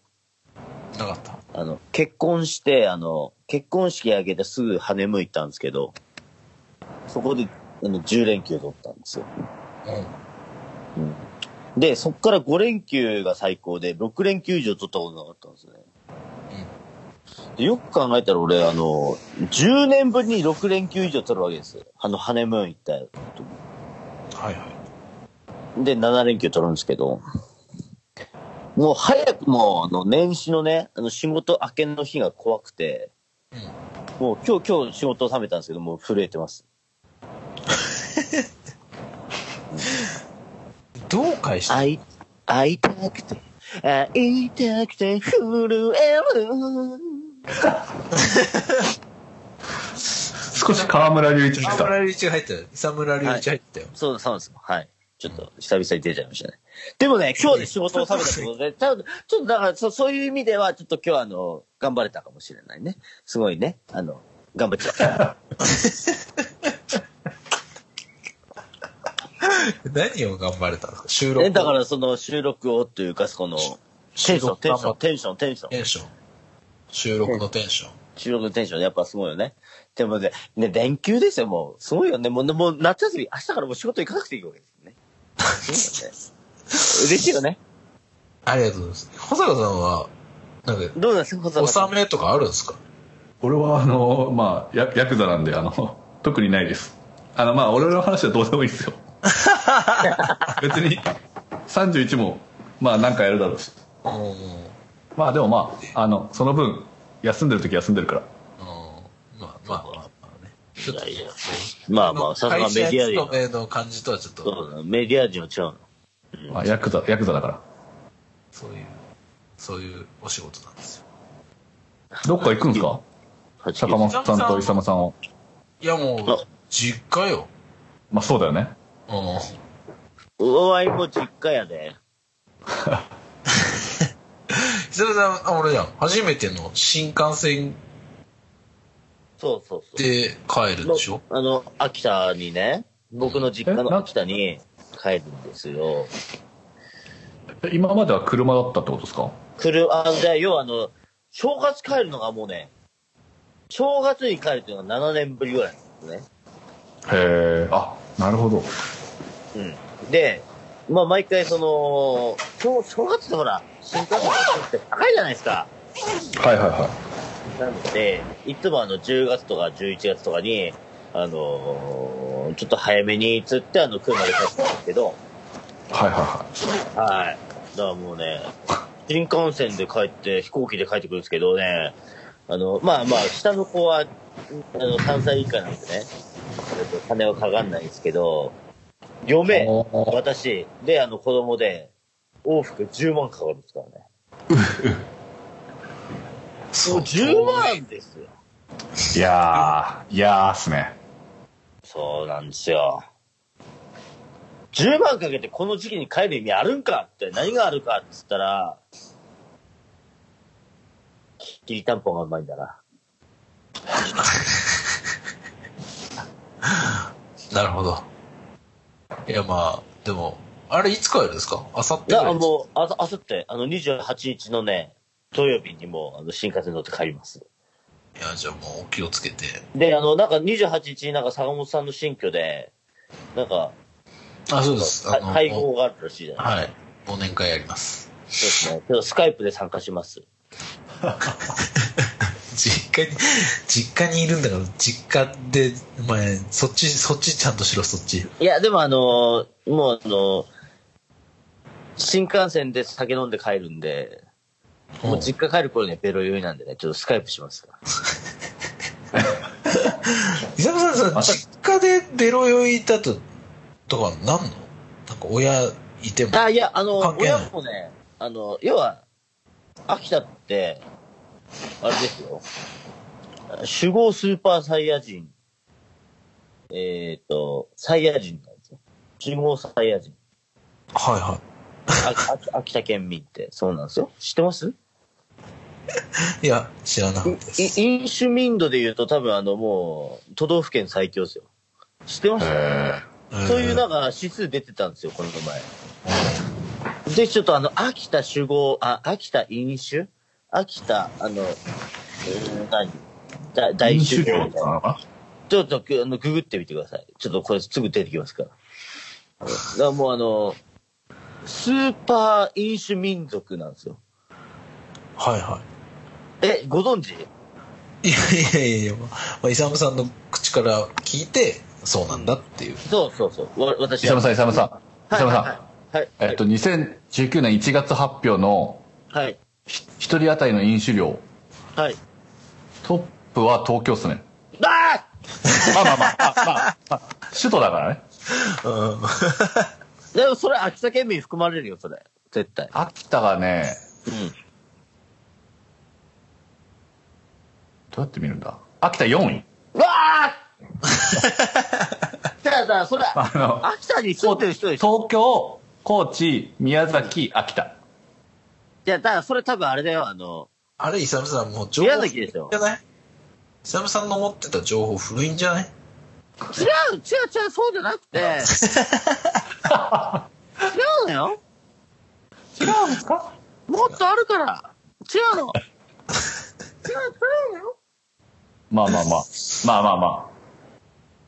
なかった？あの、結婚して、あの、結婚式挙げてすぐハネムーン行ったんですけど、そこで、あの、10連休取ったんですよ。うん。うん。で、そっから5連休が最高で、6連休以上取ったことなかったんですね。でよく考えたら俺、あの、10年ぶりに6連休以上取るわけですよ。あの、ハネムーン行った時はいはい。で、7連休取るんですけど、もう早くもう、あの、年始のね、あの、仕事明けの日が怖くて、もう今日、今日仕事を収めたんですけど、もう震えてます。どう返して会い、会いたくて、会いたくて震える。少し河村隆一来た。沢村隆一が入ったよ。沢村隆一入ったよ。そうそうなんですよ。はい。ちょっと、久々に出ちゃいましたね。でもね、今日で仕事を収めたってことで、ちょっと、ちょっとだからそ、そういう意味では、ちょっと今日はあの、頑張れたかもしれないね。すごいね。あの、頑張っちゃった。何を頑張れたんですか？収録。え、だからその収録をというか、その、テンション、テンション、テンション、テンション。テンション。収録のテンション。収録のテンションやっぱすごいよね。でもね、ね、連休ですよ、もう。すごいよね。もう、もう夏休み、明日からもう仕事行かなくていいわけですよね。すごいよね。嬉しいよね。ありがとうございます。保坂さんは、なんか、どうなんですか、小坂さん納めとかあるんですか？俺はあの、まあ、ヤヤクザなんで、あの、特にないです。あの、まあ、俺の話はどうでもいいですよ。別に、31も、まあ、なんかやるだろうし。うん。うん。まあ、でもまあ、あの、その分、休んでる時休んでるから。まあまあまあまあね。ちょっと、いやいやまあまあ、さすがメディア会社人。勤めの感じとはちょっと、メディア人は違うの。まあ、ヤクザ、ヤクザだから。そういう、そういうお仕事なんですよ。どっか行くんすか？八坂本さんと勇さんは。いやもうあ、実家よ。まあ、そうだよね。うん。おわいも実家やで。久々さん、あ俺じゃん。初めての新幹線そうそうそう。で帰るでしょ？あの、秋田にね、僕の実家の秋田に帰るんですよ。え今までは車だったってことですか？車、あの、で、要はあの、正月帰るのがもうね、正月に帰るっていうのが7年ぶりぐらいなんですね。へえ、あ、なるほど。うん。で、まあ毎回その、正正月ってほら、新幹線の人って高いじゃないですか。はいはいはなので、いつもあの10月とか11月とかに、あのーちょっと早めにつってあの車で帰ってたんですけど、い。はいはいははい。だからもうね、新幹線で帰って、飛行機で帰ってくるんですけどね、あの、まあまあ、下の子は、あの、3歳以下なんでね、えっと金はかかんないんですけど、い。嫁、私、で、あの、子供で、往復10万かかるんですからね。もう10万ですよ。いやー、いやーっすね。そうなんですよ。10万かけてこの時期に帰る意味あるんかって、何があるかって言ったら、きりたんぽがうまいんだな。なるほど。いや、まあ、でも、あれいつ帰るんですか？あさっていや、ぐらいですもう、あさ、あさって、あの、28日のね、土曜日にもう、あの、新幹線乗って帰ります。いや、じゃあもうお気をつけて。で、あの、なんか28日になんか坂本さんの新居で、なんか、あ、そうです。あの、会合があるらしいじゃないはい。忘年会やります。そうですね。けど、スカイプで参加します。実家に、実家にいるんだから、実家で、お前、そっち、そっちちゃんとしろ、そっち。いや、でもあのーもうあのー新幹線で酒飲んで帰るんで、もう実家帰る頃にはベロ酔いなんでね、ちょっとスカイプしますから。伊沢さんさ、実家でベロ酔いだと、とかなんの？なんか親いても。あ、いや、あの、親もね、あの、要は、秋田って、あれですよ。守護スーパーサイヤ人。えっ、と、サイヤ人なんですよ。守護サイヤ人。はいはい。あ秋秋田県民って、そうなんですよ。知ってます？いや、知らなかったです。い飲酒民度で言うと多分あのもう、都道府県最強ですよ。知ってましたへそういうなんか指数出てたんですよ、この前。で、ちょっとあの、秋田酒豪、あ、秋田飲酒？秋田、あの、えー何？だ大飲酒豪酒量なのかちょっとあのググってみてください。ちょっとこれすぐ出てきますから。だからもうあの、スーパー飲酒民族なんですよ。はいはえ、ご存知？い。いやいやいや、まあ、イサムさんの口から聞いて、そうなんだっていう。そうそうそう。わ私イサムさん、イサムさん。イはいサムさん。はいはい。えっと、2019年1月発表のはい。ひ一人当たりの飲酒量、はい。トップは東京っすね。あまあまあまあ、まあまあ、まあ首都だからね。うん。ーでもそれ秋田県民含まれるよ、それ。絶対。秋田がね、うん。どうやって見るんだ？秋田4位。うわー じゃあさ、それ、あの秋田に住んでる人でしょ？東京、高知、宮崎、秋田。いや、だからそれ多分あれだよ、あの、あれ、イサムさんもう情報宮崎でしょじゃない？イサムさんの持ってた情報古いんじゃない？違う、違う、違う、そうじゃなくて、違うのよ。違うんですか？もっとあるから。違うの。違う、違うのよ。まあまあまあ。まあまあまあ。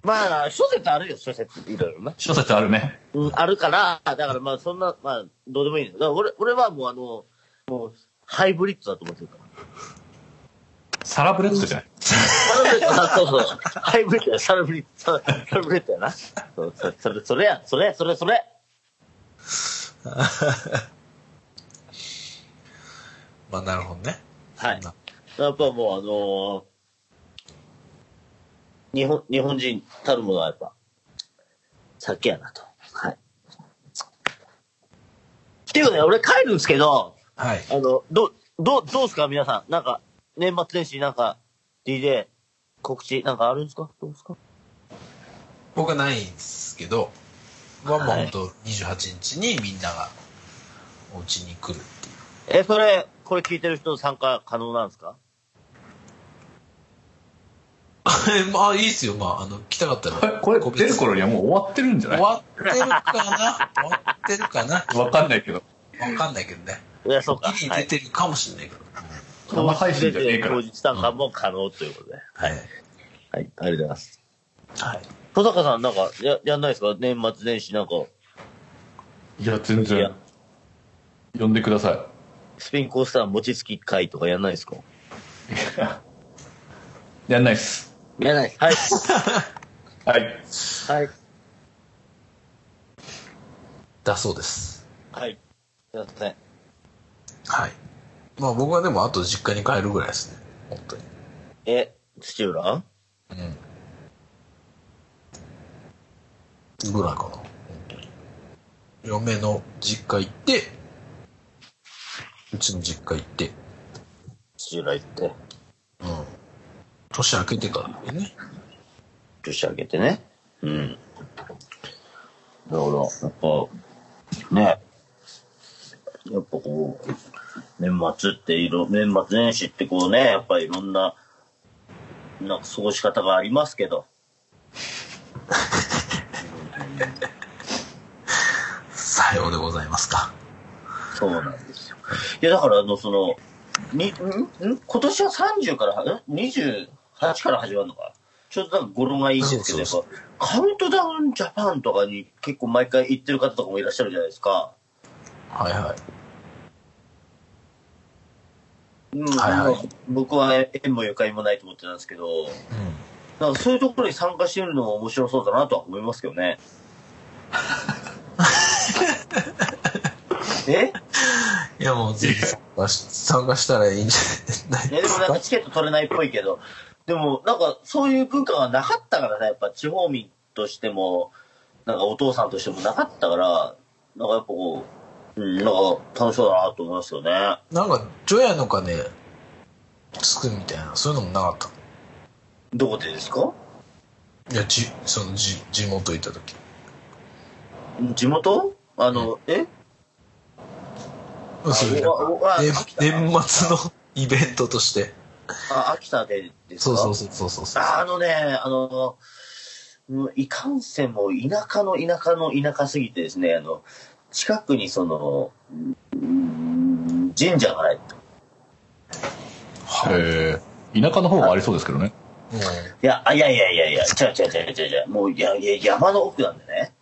まあ、諸説あるよ、諸説。いろいろな。諸説あるね。うん、あるから、だからまあ、そんな、まあ、どうでもいいんだよ。だから俺、俺はもうあの、もう、ハイブリッドだと思ってるから。サラブレッドじゃないサラブレッド、あそうそう。ハイブリッドや、サラブリッド、サラブレッドやな。そう、そそれ、それや、それ、それ、それ。まあ、なるほどね。はい。やっぱもうあのー日本、日本人たるものはやっぱ、酒やなと。はい。っていうかね、俺帰るんですけど、はい。あの、ど、ど、どうすか？皆さん。なんか、年末年始なんか、DJ、告知なんかあるんですか？どうですか？僕はないんですけど、はもうはい本当28日にみんながお家に来るっていう。え、それ、これ聞いてる人参加可能なんですか？ま あ、いいっすよ。まあ、あの、来たかったら。これ出る頃にはもう終わってるんじゃない？終わってるかな？終わってるかな？わかんないけど。わかんないけどね。いや、そうか。出てるかもしれないけど。生配信じゃねえから当日参加も可能ということで。はい。はい。ありがとうございます。はい。小坂さん、なんか、や、やんないですか？年末年始なんか、いや、全然。呼んでください。スピンコースター餅つき会とかやんないですか？やんないっす。やんない。はい。はい。はい。だそうです。はい。すいません。はい。まあ僕はでもあと実家に帰るぐらいですね。本当に。え、土浦？うん。ぐらいかな。本当に。嫁の実家行って、うちの実家行って、土浦行って、うん。年明けてからね。年明けてね。うん。だから、やっぱ、ね。やっぱこう、年末っていろ、年末年始ってこうね、やっぱりいろんな、なんか過ごし方がありますけど。さようでございますか。そうなんですよ。いや、だから、あの、その、に、んん？今年は30から、ん ?28 から始まるのか？ちょっとなんか語呂がいいんですけど、やっぱ、カウントダウンジャパンとかに結構毎回行ってる方とかもいらっしゃるじゃないですか。はいはい。うんはいはいまあ僕は縁もゆかりもないと思ってたんですけど、うん。なんかそういうところに参加してみるのも面白そうだなとは思いますけどね。え？いやもうぜひ参加し参加したらいいんじゃないいやでですかもなんかチケット取れないっぽいけど、でもなんかそういう文化がなかったからね、やっぱ地方民としても、なんかお父さんとしてもなかったから、なんかやっぱこう、うん、なんか楽しそうだなと思いますよね。なんか、除夜の鐘つくみたいな、そういうのもなかった？どこでですか？いや、じ、その、じ、地元行った時。地元？あの、え？そういう、おおあ年末の イベントとして。あ、秋田でですか？そうそうそうそうそう。ああのね、あの、うんいかんせんもう田舎の田舎の田舎すぎてですね、あの、近くにその、うん神社がないと。へえ。田舎の方がありそうですけどね。いや、あいやいやいやいや、違う違う違う違う違う、もういやいや山の奥なんでね。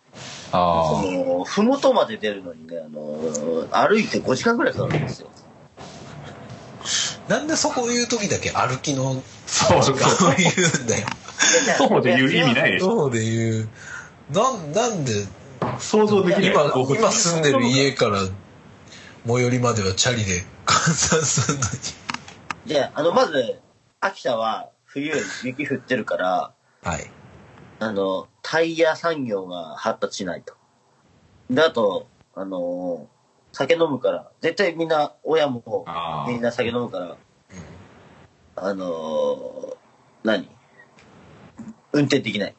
あその、ふもとまで出るのにね、あの、歩いて5時間ぐらいかかるんですよ。なんでそこを言う時だけ歩きのそうそう時間を言うんだよ。そうで言う意味ないでしょ。そうで言う。なん、なんで、想像できない。今、今住んでる家から最寄りまではチャリで換算するのに。じゃあ、の、まず、秋田は冬雪降ってるから、はい。あの、タイヤ産業が発達しないと。で、あと、あの、酒飲むから、絶対みんな、親もみんな酒飲むから、あの、何運転できない。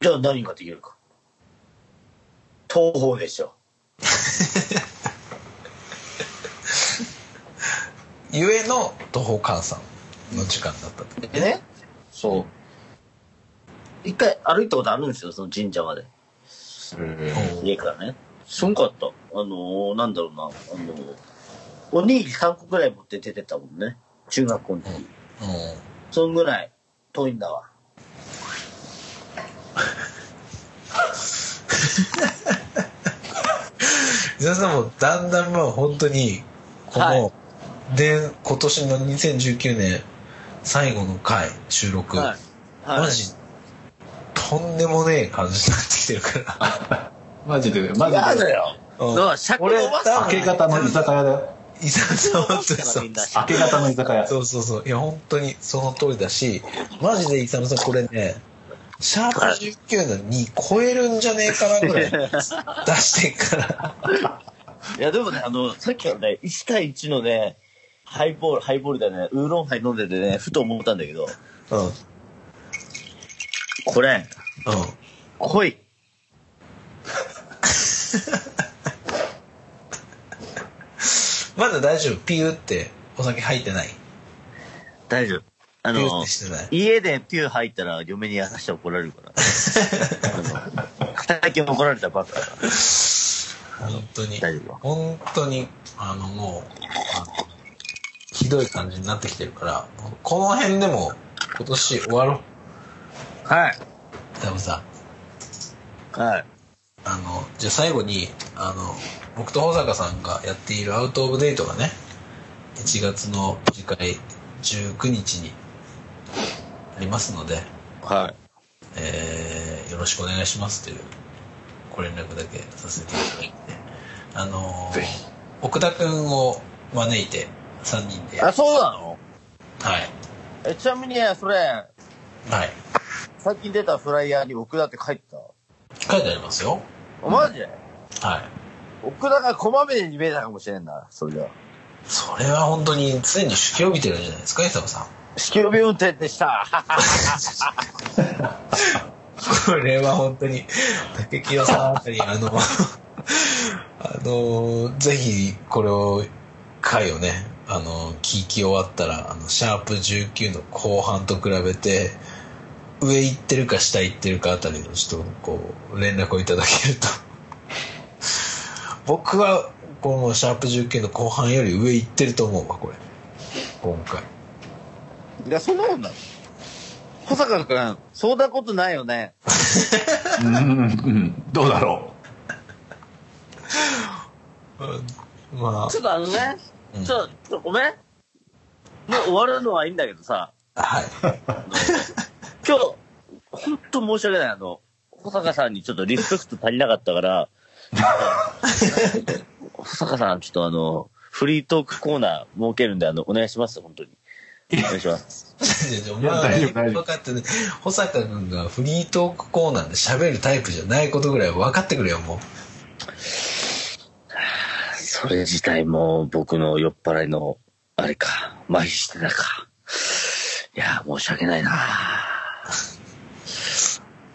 じゃあ何ができるか。東方でしょ。ゆえの徒歩換算の時間だったと。でね、そう。一回歩いたことあるんですよ、その神社まで。へえ家からね。すごかった。あのー、なんだろうな、あのー、おにぎり3個くらい持って出てたもんね。中学校の時。うん。そんぐらい遠いんだわ。皆さんもだんだんまあ本当に、この、はいで、今年の2019年最後の回、収録、はい。マジ、とんでもねえ感じになってきてるから。マジで、マジで。嫌だよ。う尺伸ばす俺明け方の居酒屋だよ。伊沢さん本当にそう明け方の居酒屋。そうそうそう。いや、本当にその通りだし、マジでイサムさんこれね、シャープ19の2超えるんじゃねえかなぐらい 出してっから。いや、でもね、あの、さっきのね、1対1のね、ハイボール、ハイボールだね、ウーロンハイ飲んでてね、ふと思ったんだけど、うん。うん。これ、濃い。まだ大丈夫。ピューってお酒入ってない。大丈夫。あのピューって、してない。家でピュー入ったら嫁に優して怒られるから。最近怒られたばっかだから。本当に。大丈夫本当に、あの、もう、あのひどい感じになってきてるから、この辺でも今年終わろう。はい。多分さ、はい。あの、じゃあ最後に、あの、僕と保坂さんがやっているアウトオブデートがね、1月の次回19日にありますので、はい。えーよろしくお願いしますというご連絡だけさせていただいて、あのー奥田くんを招いて3人で、あ、そうなの？はい。え、ちなみにね、それ、はい。最近出たフライヤーに奥田って書いてた？書いてありますよ。あマジ？ではい。奥田がこまめに見えたかもしれんな、それでは。それは本当に常に主を帯びてるんじゃないですか、伊沢さん。式帯び運転でした。これは本当に、竹清さんあたり、あの、あの、ぜひ、これを、回をね、あの、聞き終わったら、あの、シャープ19の後半と比べて、上行ってるか下行ってるかあたりのちょっと、こう、連絡をいただけると。僕は、このシャープ19の後半より上行ってると思うわ、これ。今回。いや、そんなことない。小坂君、そんなことないよね。うん、うん、どうだろまちょっとあのね、うんちょっと、ごめん。もう終わるのはいいんだけどさ、あ、はい。今日、ほんと申し訳ない。あの、小坂さんにちょっとリスペクト足りなかったから、小坂さん、ちょっとあの、フリートークコーナー設けるんで、あの、お願いします、本当に。お願いします。お前は大丈夫。大丈夫分かってね、保坂君がフリートークコーナーで喋るタイプじゃないことぐらい分かってくれよ、もう。それ自体も僕の酔っ払いの、あれか、麻痺してたか。いや、申し訳ないな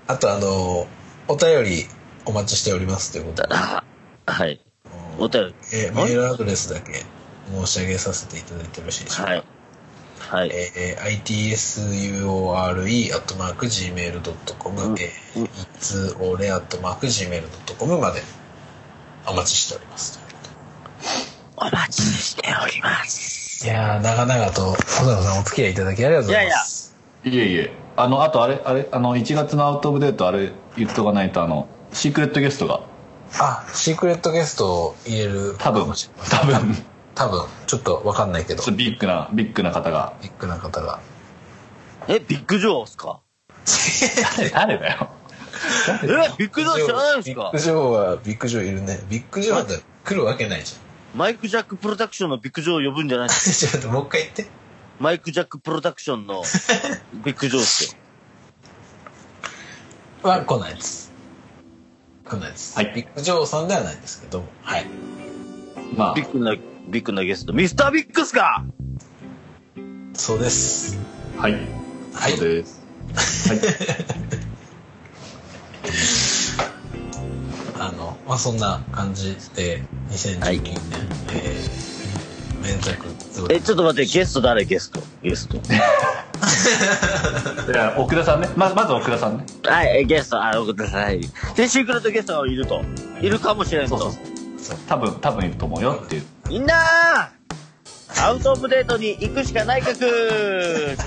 あとあの、お便りお待ちしておりますということで、あはい。お便り。えーメールアドレスだけ申し上げさせていただいてよろしいでしょうか。はい。はい。えー、itsure.gmail.com、うんえー、itsore.gmail.com までお待ちしております。お待ちしております。いやー、長々と、小田さんお付き合いいただきありがとうございます。う。いえいえ。あの、あとあれ、あれ、あの、1月のアウトオブデートあれ言っとかないと、あの、シークレットゲストが、あ、シークレットゲストを入れる多分かもしれません多分、ち多分、ちょっとわかんないけどょっ、とビッグな、ビッグな方が。ビッグな方が。え、ビッグジョーっすか？誰だよ。え、ビッグジョー知らないんですか？ビッグジョーは、ビッグジョーいるね。ビッグジョーって来るわけないじマイク・ジャック・プロダクションのビッグジョーを呼ぶんじゃないゃん。ちょっともう一回言って。マイク・ジャック・プロダクションのビッグジョーっすよ。は来ないです。来ないです。はいビッグジョーさんではないんですけども。はい。まあビ、ッグな、ビッグなゲスト。ミスター・ビッグスかそうです。はい。はいそうです。はい。あの、まあ、そんな感じで、2019年、えー、連作え、ちょっと待って、ゲスト誰？ゲストゲスト。じゃあ、奥田さんね。ま、まず奥田さんね。はい、えゲスト、あ、ごめんなさい。で、シークレットゲストがいると。いるかもしれんと。そうそう多分、多分いると思うよっていう。みんなーアウトオブデートに行くしかないかくあり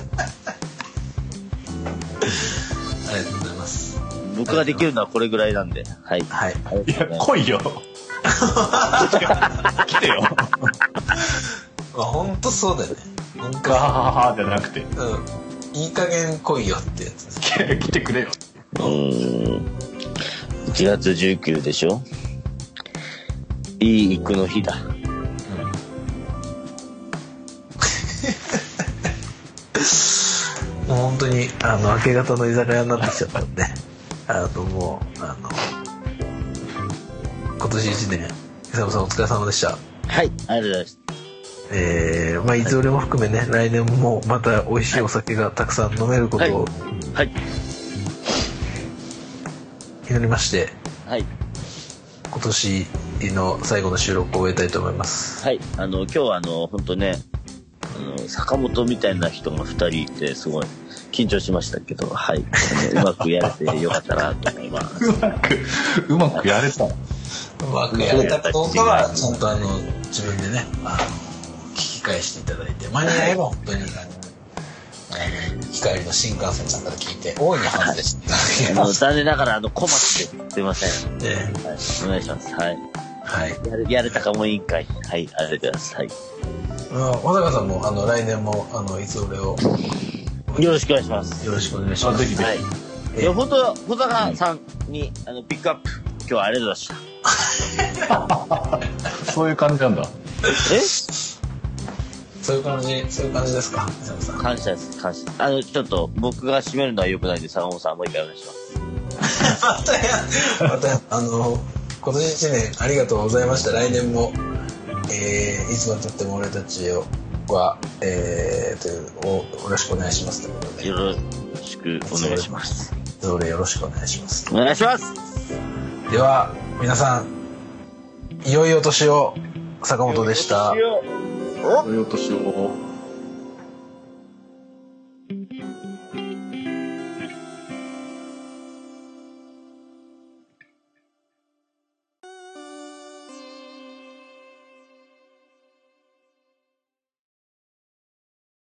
がとうございます。僕ができるのはこれぐらいなんで。はい。はい。いや、来いよ。来てよ。まあ、そうだよね。ガハハハじゃなくて、うん。いい加減来いよってやつ。来 来てくれよ。うーん。1月19でしょ？いい行くの日だ。もう本当に、あの、明け方の居酒屋になってきちゃったんで、あの、もう、あの、今年一年、伊佐さんお疲れ様でした。はい、ありがとうございます。えー、まあ、いずれも含めね、来年もまた美味しいお酒がたくさん飲めることをはい、祈りまして、はい、今年の最後の収録を終えたいと思います。はい。あの、今日はあの、本当ね、あの、坂本みたいな人が2人いて、すごい緊張しましたけど、はい。うまくやれてよかったなと思います。うまく、うまくやれた。うまくやれたかどうかは、ちゃんとあの、自分でね、あの、聞き返していただいて、間に合えば本当に、光の新幹線さんから聞いて、大いに反省していただけ あの、ます。残念ながら、あの、小町ですいません。ね、はい、お願いします。はい。はい。やれやれたかも委員会。はい、ありがとうございます。はい。まあ、小高さんも、あの、来年も、あの、いつ俺を、よろしくお願いします。よろしくお願いします。あぜひぜはい。えいや、本当小坂さんに、あの、ピックアップ、今日はありがとうございました。そういう感じなんだ。え？そういう感じ、そういう感じですか？感謝です、感謝。あの、ちょっと、僕が締めるのは良くないんで、坂本さん、もう一回お願いします。またや、またや、あの、今年一年ありがとうございました。来年も、えー、いつまでたっても俺たちをは、えー、という、お、よろしくお願いしますということで、よろしくお願いします。どれよろしくお願いします。お願いしますでは、皆さん、いよいよ年を、坂本でした。よ良いお年を。